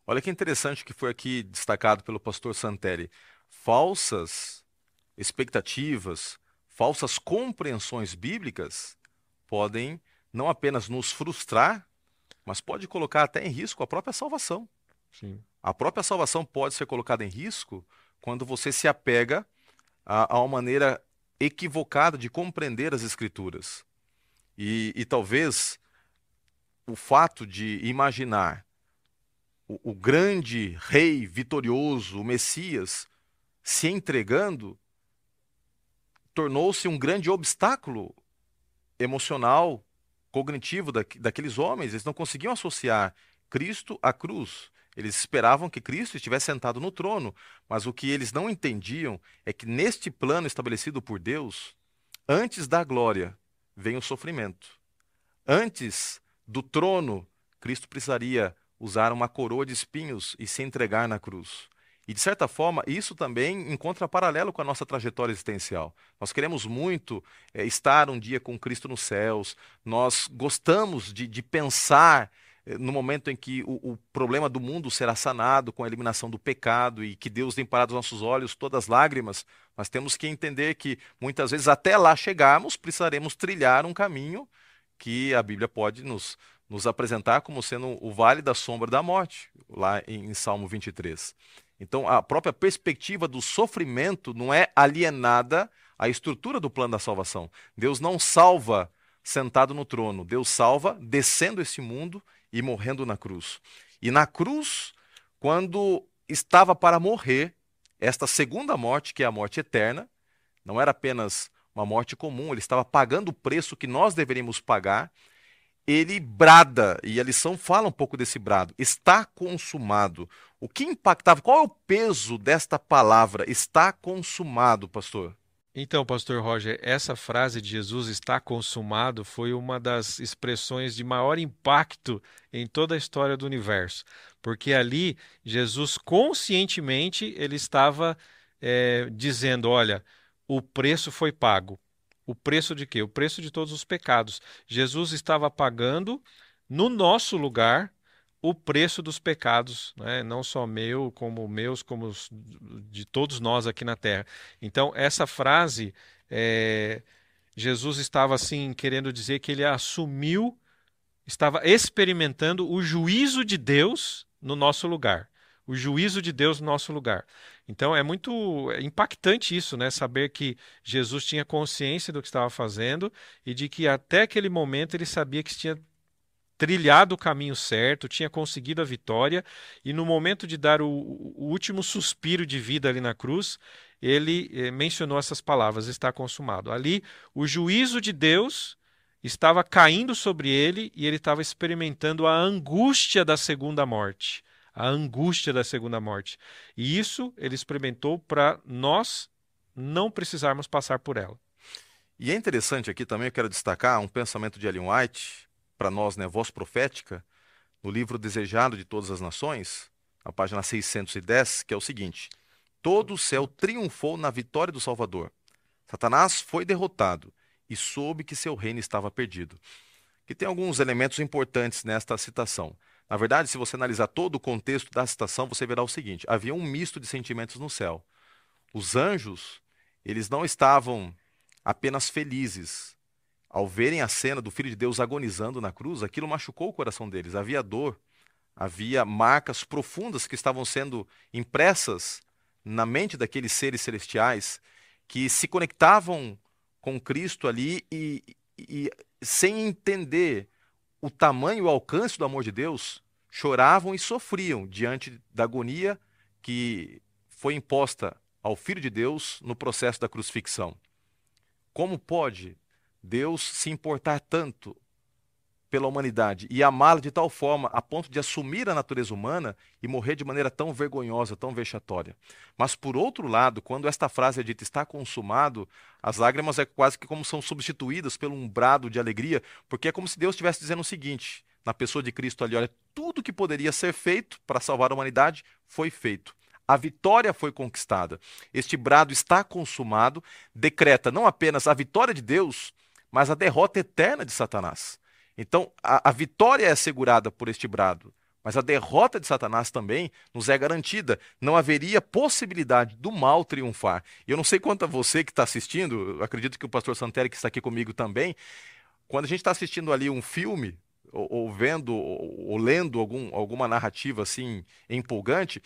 Olha que interessante que foi aqui destacado pelo pastor Santelli. Falsas expectativas, falsas compreensões bíblicas podem não apenas nos frustrar, mas pode colocar até em risco a própria salvação. Sim. A própria salvação pode ser colocada em risco quando você se apega a, a uma maneira equivocada de compreender as Escrituras. E, e talvez o fato de imaginar o, o grande rei vitorioso, o Messias, se entregando, tornou-se um grande obstáculo emocional, cognitivo da, daqueles homens, eles não conseguiam associar Cristo à cruz. Eles esperavam que Cristo estivesse sentado no trono, mas o que eles não entendiam é que neste plano estabelecido por Deus, antes da glória vem o sofrimento. Antes do trono, Cristo precisaria usar uma coroa de espinhos e se entregar na cruz. E, de certa forma, isso também encontra paralelo com a nossa trajetória existencial. Nós queremos muito é, estar um dia com Cristo nos céus, nós gostamos de, de pensar é, no momento em que o, o, problema do mundo será sanado com a eliminação do pecado e que Deus limpará dos nossos olhos todas as lágrimas, nós temos que entender que muitas vezes até lá chegarmos, precisaremos trilhar um caminho que a Bíblia pode nos, nos apresentar como sendo o vale da sombra da morte, lá em, em Salmo 23. Então, a própria perspectiva do sofrimento não é alienada à estrutura do plano da salvação. Deus não salva sentado no trono, Deus salva descendo esse mundo e morrendo na cruz. E na cruz, quando estava para morrer, esta segunda morte, que é a morte eterna, não era apenas uma morte comum, ele estava pagando o preço que nós deveríamos pagar. Ele brada, e a lição fala um pouco desse brado, está consumado. O que impactava? Qual é o peso desta palavra? Está consumado, pastor. Então, pastor Roger, essa frase de Jesus está consumado foi uma das expressões de maior impacto em toda a história do universo, porque ali Jesus conscientemente ele estava é, dizendo, olha, o preço foi pago. O preço de quê? O preço de todos os pecados. Jesus estava pagando no nosso lugar o preço dos pecados, né? não só meu, como meus, como de todos nós aqui na terra. Então, essa frase, é, Jesus estava assim querendo dizer que ele assumiu, estava experimentando o juízo de Deus no nosso lugar. O juízo de Deus no nosso lugar. Então é muito impactante isso, né? Saber que Jesus tinha consciência do que estava fazendo e de que até aquele momento ele sabia que tinha trilhado o caminho certo, tinha conseguido a vitória, e no momento de dar o, o último suspiro de vida ali na cruz, ele eh, mencionou essas palavras: está consumado. Ali, o juízo de Deus estava caindo sobre ele e ele estava experimentando a angústia da segunda morte. A angústia da segunda morte. E isso ele experimentou para nós não precisarmos passar por ela. E é interessante aqui também, eu quero destacar um pensamento de Ellen White, para nós, né, voz profética, no livro Desejado de Todas as Nações, na página 610, que é o seguinte: Todo o céu triunfou na vitória do Salvador. Satanás foi derrotado e soube que seu reino estava perdido. Que tem alguns elementos importantes nesta citação. Na verdade, se você analisar todo o contexto da citação, você verá o seguinte: havia um misto de sentimentos no céu. Os anjos, eles não estavam apenas felizes, ao verem a cena do Filho de Deus agonizando na cruz, aquilo machucou o coração deles. Havia dor, havia marcas profundas que estavam sendo impressas na mente daqueles seres celestiais que se conectavam com Cristo ali e, e sem entender o tamanho e o alcance do amor de Deus, choravam e sofriam diante da agonia que foi imposta ao Filho de Deus no processo da crucifixão. Como pode Deus se importar tanto pela humanidade e amá-la de tal forma a ponto de assumir a natureza humana e morrer de maneira tão vergonhosa, tão vexatória. Mas por outro lado, quando esta frase é dita está consumado, as lágrimas é quase que como são substituídas por um brado de alegria, porque é como se Deus estivesse dizendo o seguinte, na pessoa de Cristo ali, olha, tudo que poderia ser feito para salvar a humanidade foi feito. A vitória foi conquistada. Este brado está consumado, decreta não apenas a vitória de Deus, mas a derrota eterna de Satanás. Então, a, a vitória é assegurada por este brado, mas a derrota de Satanás também nos é garantida. Não haveria possibilidade do mal triunfar. E eu não sei quanto a você que está assistindo, acredito que o pastor Santeri, que está aqui comigo também, quando a gente está assistindo ali um filme, ou, ou vendo, ou, ou lendo algum, alguma narrativa assim empolgante,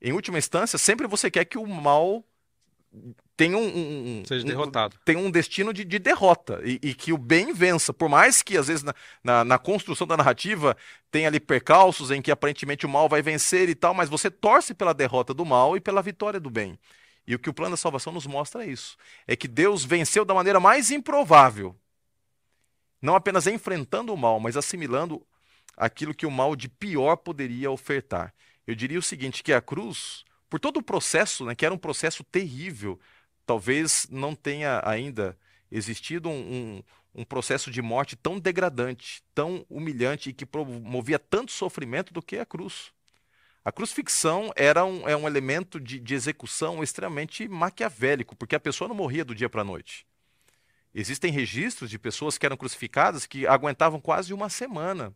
em última instância, sempre você quer que o mal tem um, um, seja derrotado. Um, tem um destino de, de derrota e, e, que o bem vença. Por mais que, às vezes, na, na, na, construção da narrativa tenha ali percalços em que aparentemente o mal vai vencer e tal, mas você torce pela derrota do mal e pela vitória do bem. E o que o plano da salvação nos mostra é isso: é que Deus venceu da maneira mais improvável. não apenas enfrentando o mal, mas assimilando aquilo que o mal de pior poderia ofertar. Eu diria o seguinte, que a cruz, por todo o processo, né, que era um processo terrível, talvez não tenha ainda existido um, um, um processo de morte tão degradante, tão humilhante e que promovia tanto sofrimento do que a cruz. A crucifixão era um, é um elemento de, de execução extremamente maquiavélico, porque a pessoa não morria do dia para a noite. Existem registros de pessoas que eram crucificadas que aguentavam quase uma semana.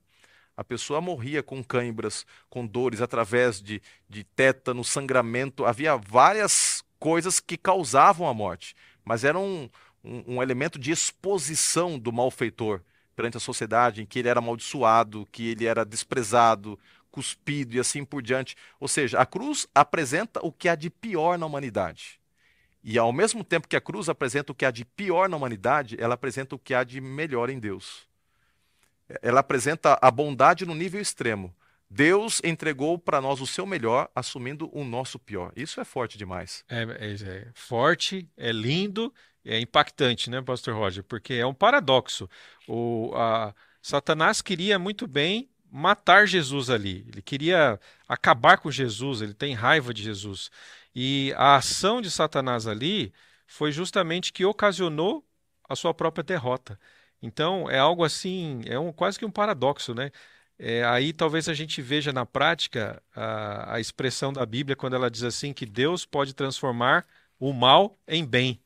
A pessoa morria com cãibras, com dores através de, de tétano, sangramento. Havia várias coisas que causavam a morte, mas era um, um, um elemento de exposição do malfeitor perante a sociedade, em que ele era amaldiçoado, que ele era desprezado, cuspido e assim por diante. Ou seja, a cruz apresenta o que há de pior na humanidade. E ao mesmo tempo que a cruz apresenta o que há de pior na humanidade, ela apresenta o que há de melhor em Deus. Ela apresenta a bondade no nível extremo. Deus entregou para nós o seu melhor, assumindo o nosso pior. Isso é forte demais. É, é, é forte, é lindo, é impactante, né, Pastor Roger? Porque é um paradoxo. O, a, Satanás queria muito bem matar Jesus ali. Ele queria acabar com Jesus, ele tem raiva de Jesus. E a ação de Satanás ali foi justamente que ocasionou a sua própria derrota. Então é algo assim, é um, quase que um paradoxo, né? É, aí talvez a gente veja na prática a, a expressão da Bíblia quando ela diz assim que Deus pode transformar o mal em bem.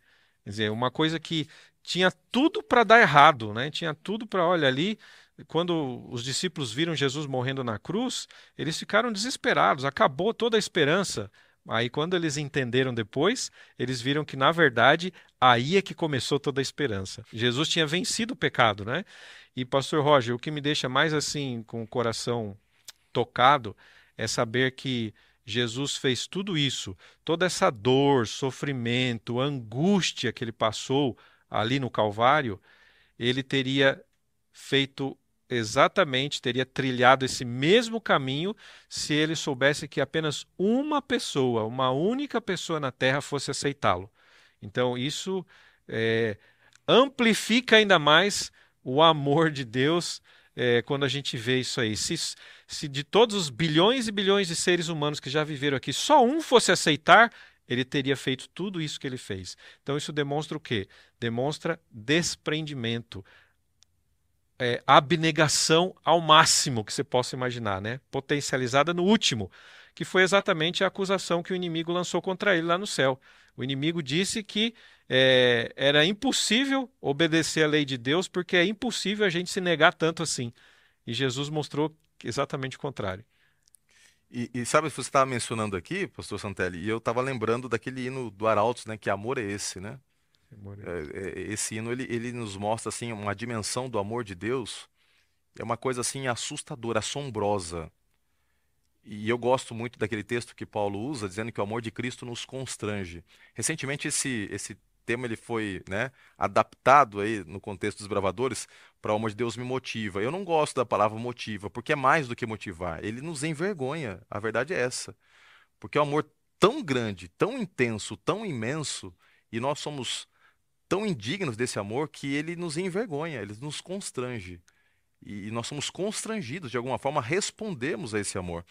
Quer dizer, uma coisa que tinha tudo para dar errado, né? Tinha tudo para, olha ali, quando os discípulos viram Jesus morrendo na cruz, eles ficaram desesperados, acabou toda a esperança. Aí, quando eles entenderam depois, eles viram que, na verdade, aí é que começou toda a esperança. Jesus tinha vencido o pecado, né? E, Pastor Roger, o que me deixa mais assim, com o coração tocado, é saber que Jesus fez tudo isso, toda essa dor, sofrimento, angústia que ele passou ali no Calvário, ele teria feito exatamente, teria trilhado esse mesmo caminho se ele soubesse que apenas uma pessoa, uma única pessoa na Terra fosse aceitá-lo. Então, isso é, amplifica ainda mais o amor de Deus é, quando a gente vê isso aí. Se, se de todos os bilhões e bilhões de seres humanos que já viveram aqui, só um fosse aceitar, ele teria feito tudo isso que ele fez. Então, isso demonstra o quê? Demonstra desprendimento é, abnegação ao máximo que você possa imaginar, né? potencializada no último, que foi exatamente a acusação que o inimigo lançou contra ele lá no céu. O inimigo disse que é, era impossível obedecer à lei de Deus porque é impossível a gente se negar tanto assim. E Jesus mostrou exatamente o contrário. E, e sabe, você estava mencionando aqui, pastor Santelli, e eu estava lembrando daquele hino do Arautos, né? Que amor é esse, né? É, é, esse hino ele, ele nos mostra assim uma dimensão do amor de Deus. É uma coisa assim assustadora, assombrosa. E eu gosto muito daquele texto que Paulo usa, dizendo que o amor de Cristo nos constrange. Recentemente esse esse tema ele foi né, adaptado aí no contexto dos bravadores para o amor de Deus me motiva. Eu não gosto da palavra motiva, porque é mais do que motivar. Ele nos envergonha. A verdade é essa. Porque é um amor tão grande, tão intenso, tão imenso, e nós somos tão indignos desse amor que ele nos envergonha, ele nos constrange. E nós somos constrangidos, de alguma forma, respondemos a esse amor.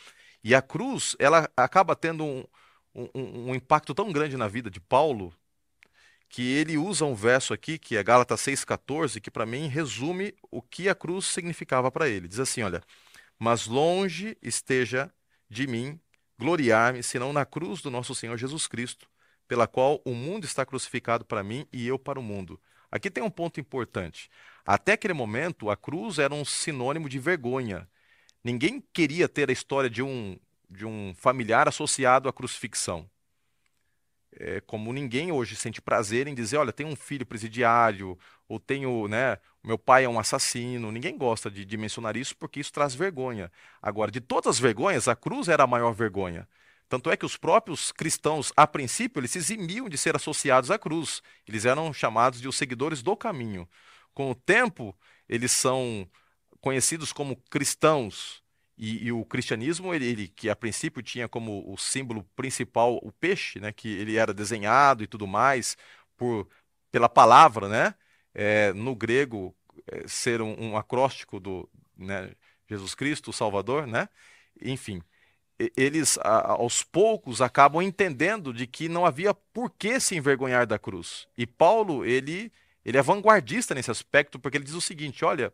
E a cruz, ela acaba tendo um, um, um impacto tão grande na vida de Paulo, que ele usa um verso aqui, que é Gálatas 6,14, que para mim resume o que a cruz significava para ele. Diz assim: olha, mas longe esteja de mim gloriar-me, senão na cruz do nosso Senhor Jesus Cristo, pela qual o mundo está crucificado para mim e eu para o mundo. Aqui tem um ponto importante. Até aquele momento, a cruz era um sinônimo de vergonha. Ninguém queria ter a história de um, de um familiar associado à crucifixão. É, como ninguém hoje sente prazer em dizer, olha, tem um filho presidiário, ou tenho, né, meu pai é um assassino. Ninguém gosta de, de mencionar isso porque isso traz vergonha. Agora, de todas as vergonhas, a cruz era a maior vergonha. Tanto é que os próprios cristãos, a princípio, eles se eximiam de ser associados à cruz. Eles eram chamados de os seguidores do caminho. Com o tempo, eles são conhecidos como cristãos. E, e o cristianismo, ele, ele, que a princípio tinha como o símbolo principal o peixe, né, que ele era desenhado e tudo mais por, pela palavra, né, é, no grego é, ser um, um, acróstico do né, Jesus Cristo, o Salvador, né? Enfim, eles aos poucos acabam entendendo de que não havia por que se envergonhar da cruz. E Paulo, ele, ele é vanguardista nesse aspecto, porque ele diz o seguinte: olha,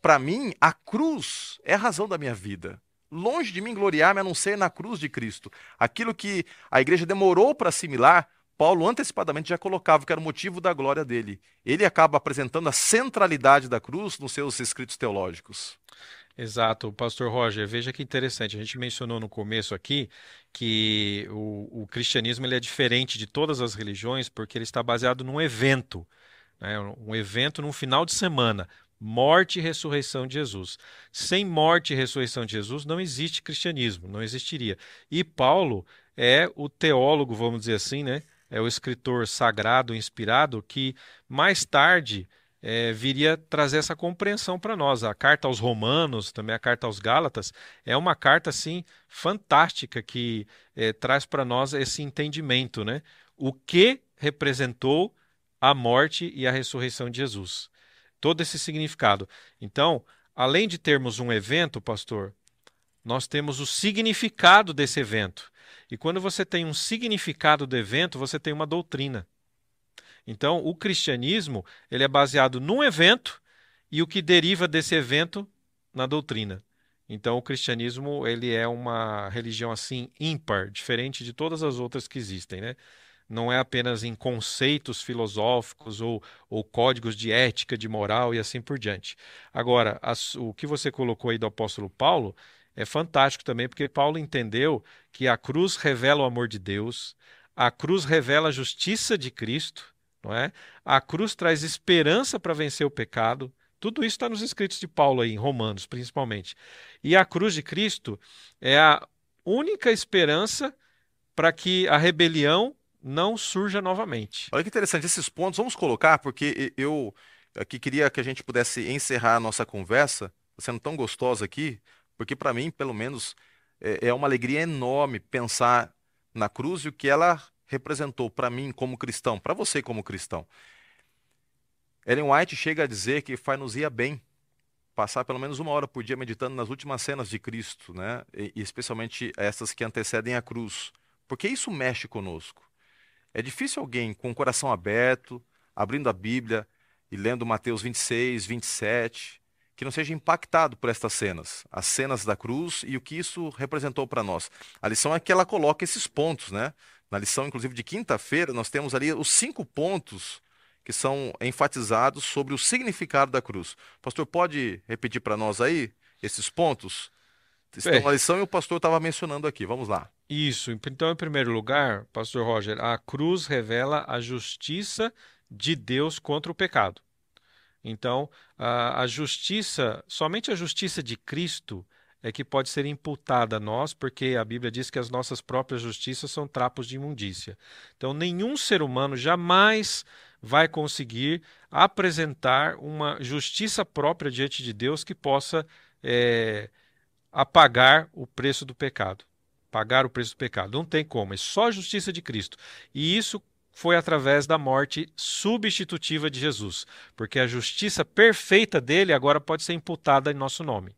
para mim, a cruz é a razão da minha vida. Longe de mim gloriar-me a não ser na cruz de Cristo. Aquilo que a igreja demorou para assimilar, Paulo antecipadamente já colocava que era o motivo da glória dele. Ele acaba apresentando a centralidade da cruz nos seus escritos teológicos. Exato, pastor Roger, veja que interessante. A gente mencionou no começo aqui que o, o cristianismo ele é diferente de todas as religiões porque ele está baseado num evento, né? um evento num final de semana. Morte e ressurreição de Jesus. Sem morte e ressurreição de Jesus não existe cristianismo, não existiria. E Paulo é o teólogo, vamos dizer assim, né? É o escritor sagrado, inspirado, que mais tarde é, viria trazer essa compreensão para nós. A carta aos Romanos, também a carta aos Gálatas, é uma carta assim fantástica que é, traz para nós esse entendimento, né? O que representou a morte e a ressurreição de Jesus. Todo esse significado. Então, além de termos um evento, pastor, nós temos o significado desse evento. E quando você tem um significado do evento, você tem uma doutrina. Então, o cristianismo ele é baseado num evento e o que deriva desse evento na doutrina. Então, o cristianismo ele é uma religião assim ímpar, diferente de todas as outras que existem, né? Não é apenas em conceitos filosóficos ou, ou códigos de ética, de moral e assim por diante. Agora, as, o que você colocou aí do apóstolo Paulo é fantástico também, porque Paulo entendeu que a cruz revela o amor de Deus, a cruz revela a justiça de Cristo, não é? A cruz traz esperança para vencer o pecado. Tudo isso está nos escritos de Paulo aí, em Romanos, principalmente. E a cruz de Cristo é a única esperança para que a rebelião não surja novamente. Olha que interessante esses pontos. Vamos colocar, porque eu aqui queria que a gente pudesse encerrar a nossa conversa, tá sendo tão gostosa aqui, porque para mim, pelo menos, é, é uma alegria enorme pensar na cruz e o que ela representou para mim como cristão, para você como cristão. Ellen White chega a dizer que faz-nos-ia bem passar pelo menos uma hora por dia meditando nas últimas cenas de Cristo, né? E, especialmente essas que antecedem a cruz, porque isso mexe conosco. É difícil alguém com o coração aberto, abrindo a Bíblia e lendo Mateus 26, 27, que não seja impactado por estas cenas, as cenas da cruz e o que isso representou para nós. A lição é que ela coloca esses pontos, né? Na lição, inclusive, de quinta-feira, nós temos ali os cinco pontos que são enfatizados sobre o significado da cruz. Pastor, pode repetir para nós aí esses pontos? Estão na lição e o pastor estava mencionando aqui. Vamos lá. Isso. Então, em primeiro lugar, pastor Roger, a cruz revela a justiça de Deus contra o pecado. Então, a, a justiça, somente a justiça de Cristo é que pode ser imputada a nós, porque a Bíblia diz que as nossas próprias justiças são trapos de imundícia. Então, nenhum ser humano jamais vai conseguir apresentar uma justiça própria diante de Deus que possa é, apagar o preço do pecado. Pagar o preço do pecado. Não tem como, é só a justiça de Cristo. E isso foi através da morte substitutiva de Jesus, porque a justiça perfeita dele agora pode ser imputada em nosso nome.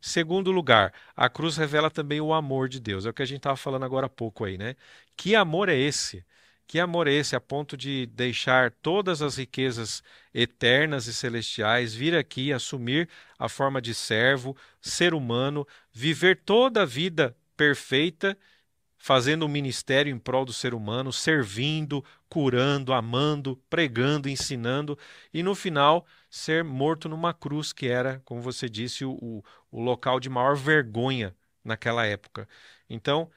Segundo lugar, a cruz revela também o amor de Deus. É o que a gente estava falando agora há pouco aí, né? Que amor é esse? Que amor é esse a ponto de deixar todas as riquezas eternas e celestiais, vir aqui assumir a forma de servo, ser humano, viver toda a vida perfeita fazendo um ministério em prol do ser humano, servindo, curando, amando, pregando, ensinando e no final ser morto numa cruz, que era, como você disse, o, o local de maior vergonha naquela época. Então,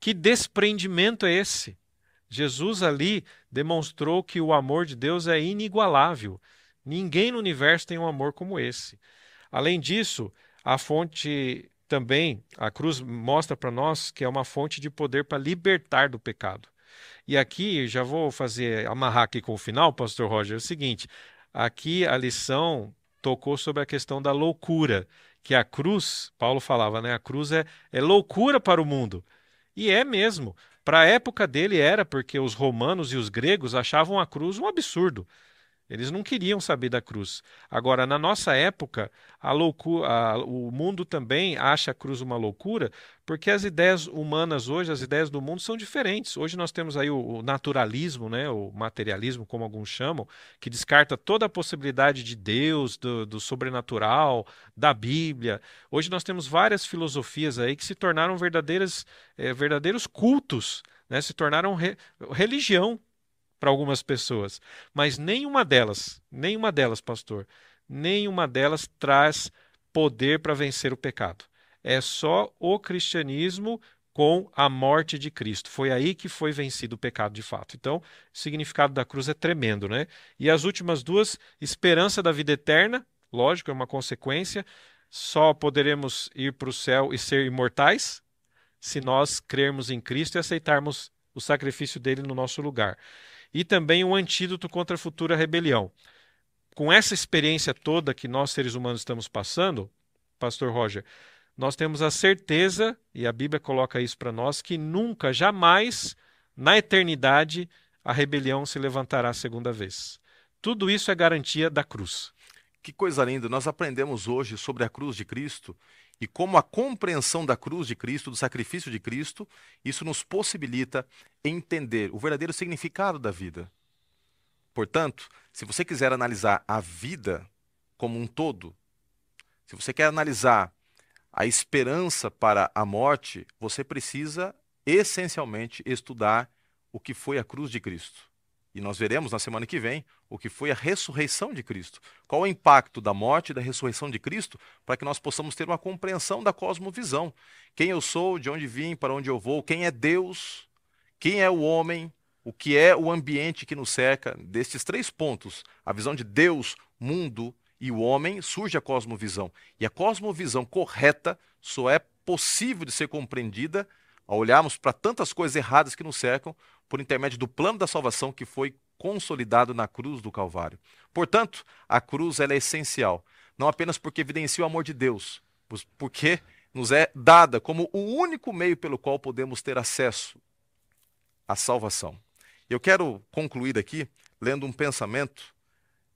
que desprendimento é esse? Jesus ali demonstrou que o amor de Deus é inigualável. Ninguém no universo tem um amor como esse. Além disso, a fonte também, a cruz mostra para nós que é uma fonte de poder para libertar do pecado. E aqui, já vou fazer, amarrar aqui com o final, pastor Roger, é o seguinte, aqui a lição tocou sobre a questão da loucura, que a cruz, Paulo falava, né, a cruz é, é loucura para o mundo. E é mesmo. Para a época dele era, porque os romanos e os gregos achavam a cruz um absurdo. Eles não queriam saber da cruz. Agora, na nossa época, a loucura, a, o mundo também acha a cruz uma loucura, porque as ideias humanas hoje, as ideias do mundo são diferentes. Hoje nós temos aí o, o naturalismo, né, o materialismo, como alguns chamam, que descarta toda a possibilidade de Deus, do, do sobrenatural, da Bíblia. Hoje nós temos várias filosofias aí que se tornaram verdadeiras, é, verdadeiros cultos, né, se tornaram re, religião para algumas pessoas, mas nenhuma delas, nenhuma delas, pastor, nenhuma delas traz poder para vencer o pecado. É só o cristianismo com a morte de Cristo. Foi aí que foi vencido o pecado de fato. Então, o significado da cruz é tremendo, né? E as últimas duas, esperança da vida eterna, lógico, é uma consequência. Só poderemos ir para o céu e ser imortais se nós crermos em Cristo e aceitarmos o sacrifício dele no nosso lugar e também um antídoto contra a futura rebelião. Com essa experiência toda que nós seres humanos estamos passando, Pastor Roger, nós temos a certeza, e a Bíblia coloca isso para nós, que nunca, jamais, na eternidade, a rebelião se levantará a segunda vez. Tudo isso é garantia da cruz. Que coisa linda! Nós aprendemos hoje sobre a cruz de Cristo e como a compreensão da cruz de Cristo, do sacrifício de Cristo, isso nos possibilita entender o verdadeiro significado da vida. Portanto, se você quiser analisar a vida como um todo, se você quer analisar a esperança para a morte, você precisa essencialmente estudar o que foi a cruz de Cristo. E nós veremos na semana que vem o que foi a ressurreição de Cristo. Qual o impacto da morte e da ressurreição de Cristo para que nós possamos ter uma compreensão da cosmovisão. Quem eu sou, de onde vim, para onde eu vou, quem é Deus, quem é o homem, o que é o ambiente que nos cerca. Destes três pontos, a visão de Deus, mundo e o homem, surge a cosmovisão. E a cosmovisão correta só é possível de ser compreendida ao olharmos para tantas coisas erradas que nos cercam por intermédio do plano da salvação que foi consolidado na cruz do Calvário. Portanto, a cruz é essencial, não apenas porque evidencia o amor de Deus, porque nos é dada como o único meio pelo qual podemos ter acesso à salvação. Eu quero concluir aqui lendo um pensamento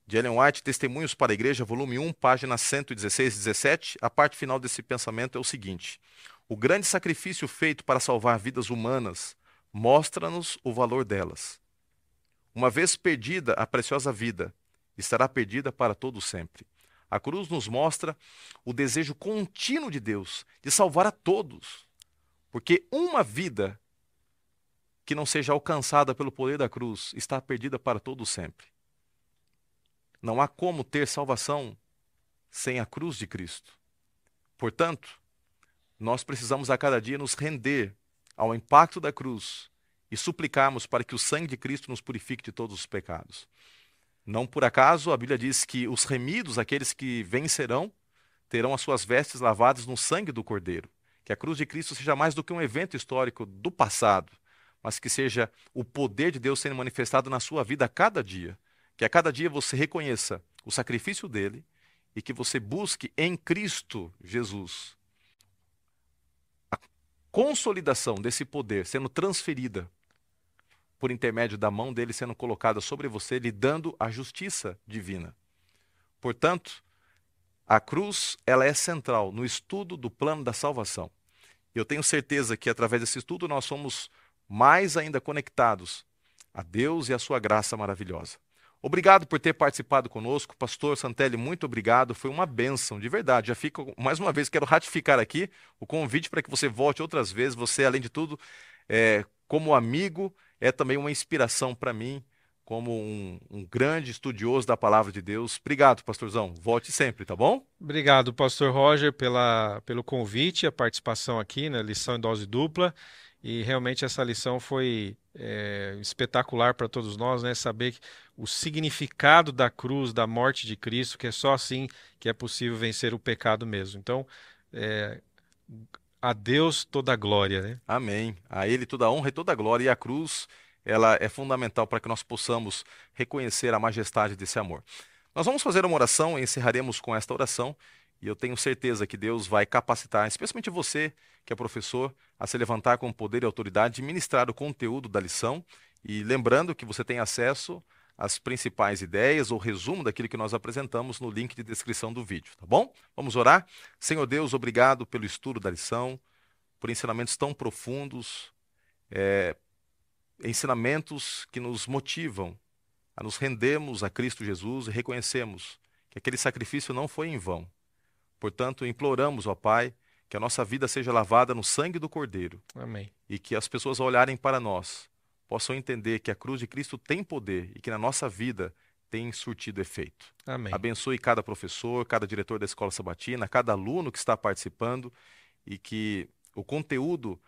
de Ellen White, Testemunhos para a Igreja, volume 1, página 116 e 17. A parte final desse pensamento é o seguinte: O grande sacrifício feito para salvar vidas humanas mostra-nos o valor delas. Uma vez perdida a preciosa vida, estará perdida para todo sempre. A cruz nos mostra o desejo contínuo de Deus de salvar a todos, porque uma vida que não seja alcançada pelo poder da cruz está perdida para todo sempre. Não há como ter salvação sem a cruz de Cristo. Portanto, nós precisamos a cada dia nos render ao impacto da cruz e suplicarmos para que o sangue de Cristo nos purifique de todos os pecados. Não por acaso a Bíblia diz que os remidos, aqueles que vencerão, terão as suas vestes lavadas no sangue do Cordeiro. Que a cruz de Cristo seja mais do que um evento histórico do passado, mas que seja o poder de Deus sendo manifestado na sua vida a cada dia. Que a cada dia você reconheça o sacrifício dele e que você busque em Cristo Jesus consolidação desse poder sendo transferida por intermédio da mão dele sendo colocada sobre você, lhe dando a justiça divina. Portanto, a cruz ela é central no estudo do plano da salvação. Eu tenho certeza que através desse estudo nós somos mais ainda conectados a Deus e a sua graça maravilhosa. Obrigado por ter participado conosco, Pastor Santelli, muito obrigado, foi uma benção, de verdade. Já fico, mais uma vez, quero ratificar aqui o convite para que você volte outras vezes. Você, além de tudo, é, como amigo, é também uma inspiração para mim, como um, um, grande estudioso da palavra de Deus. Obrigado, pastorzão. Volte sempre, tá bom? Obrigado, pastor Roger, pela, pelo convite, a participação aqui na lição em dose dupla. E realmente essa lição foi é, espetacular para todos nós, né? Saber o significado da cruz, da morte de Cristo, que é só assim que é possível vencer o pecado mesmo. Então, é, a Deus toda a glória, né? Amém. A Ele toda a honra e toda a glória. E a cruz, ela é fundamental para que nós possamos reconhecer a majestade desse amor. Nós vamos fazer uma oração e encerraremos com esta oração. E eu tenho certeza que Deus vai capacitar, especialmente você que é professor, a se levantar com poder e autoridade e ministrar o conteúdo da lição. E lembrando que você tem acesso as principais ideias ou resumo daquilo que nós apresentamos no link de descrição do vídeo, tá bom? Vamos orar? Senhor Deus, obrigado pelo estudo da lição, por ensinamentos tão profundos, é, ensinamentos que nos motivam a nos rendermos a Cristo Jesus e reconhecemos que aquele sacrifício não foi em vão. Portanto, imploramos, ó Pai, que a nossa vida seja lavada no sangue do Cordeiro. Amém. E que as pessoas ao olharem para nós possam entender que a cruz de Cristo tem poder e que na nossa vida tem surtido efeito. Amém. Abençoe cada professor, cada diretor da escola sabatina, cada aluno que está participando e que o conteúdo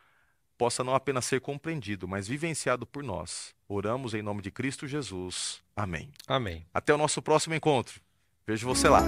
possa não apenas ser compreendido, mas vivenciado por nós. Oramos em nome de Cristo Jesus. Amém. Amém. Até o nosso próximo encontro. Vejo você lá.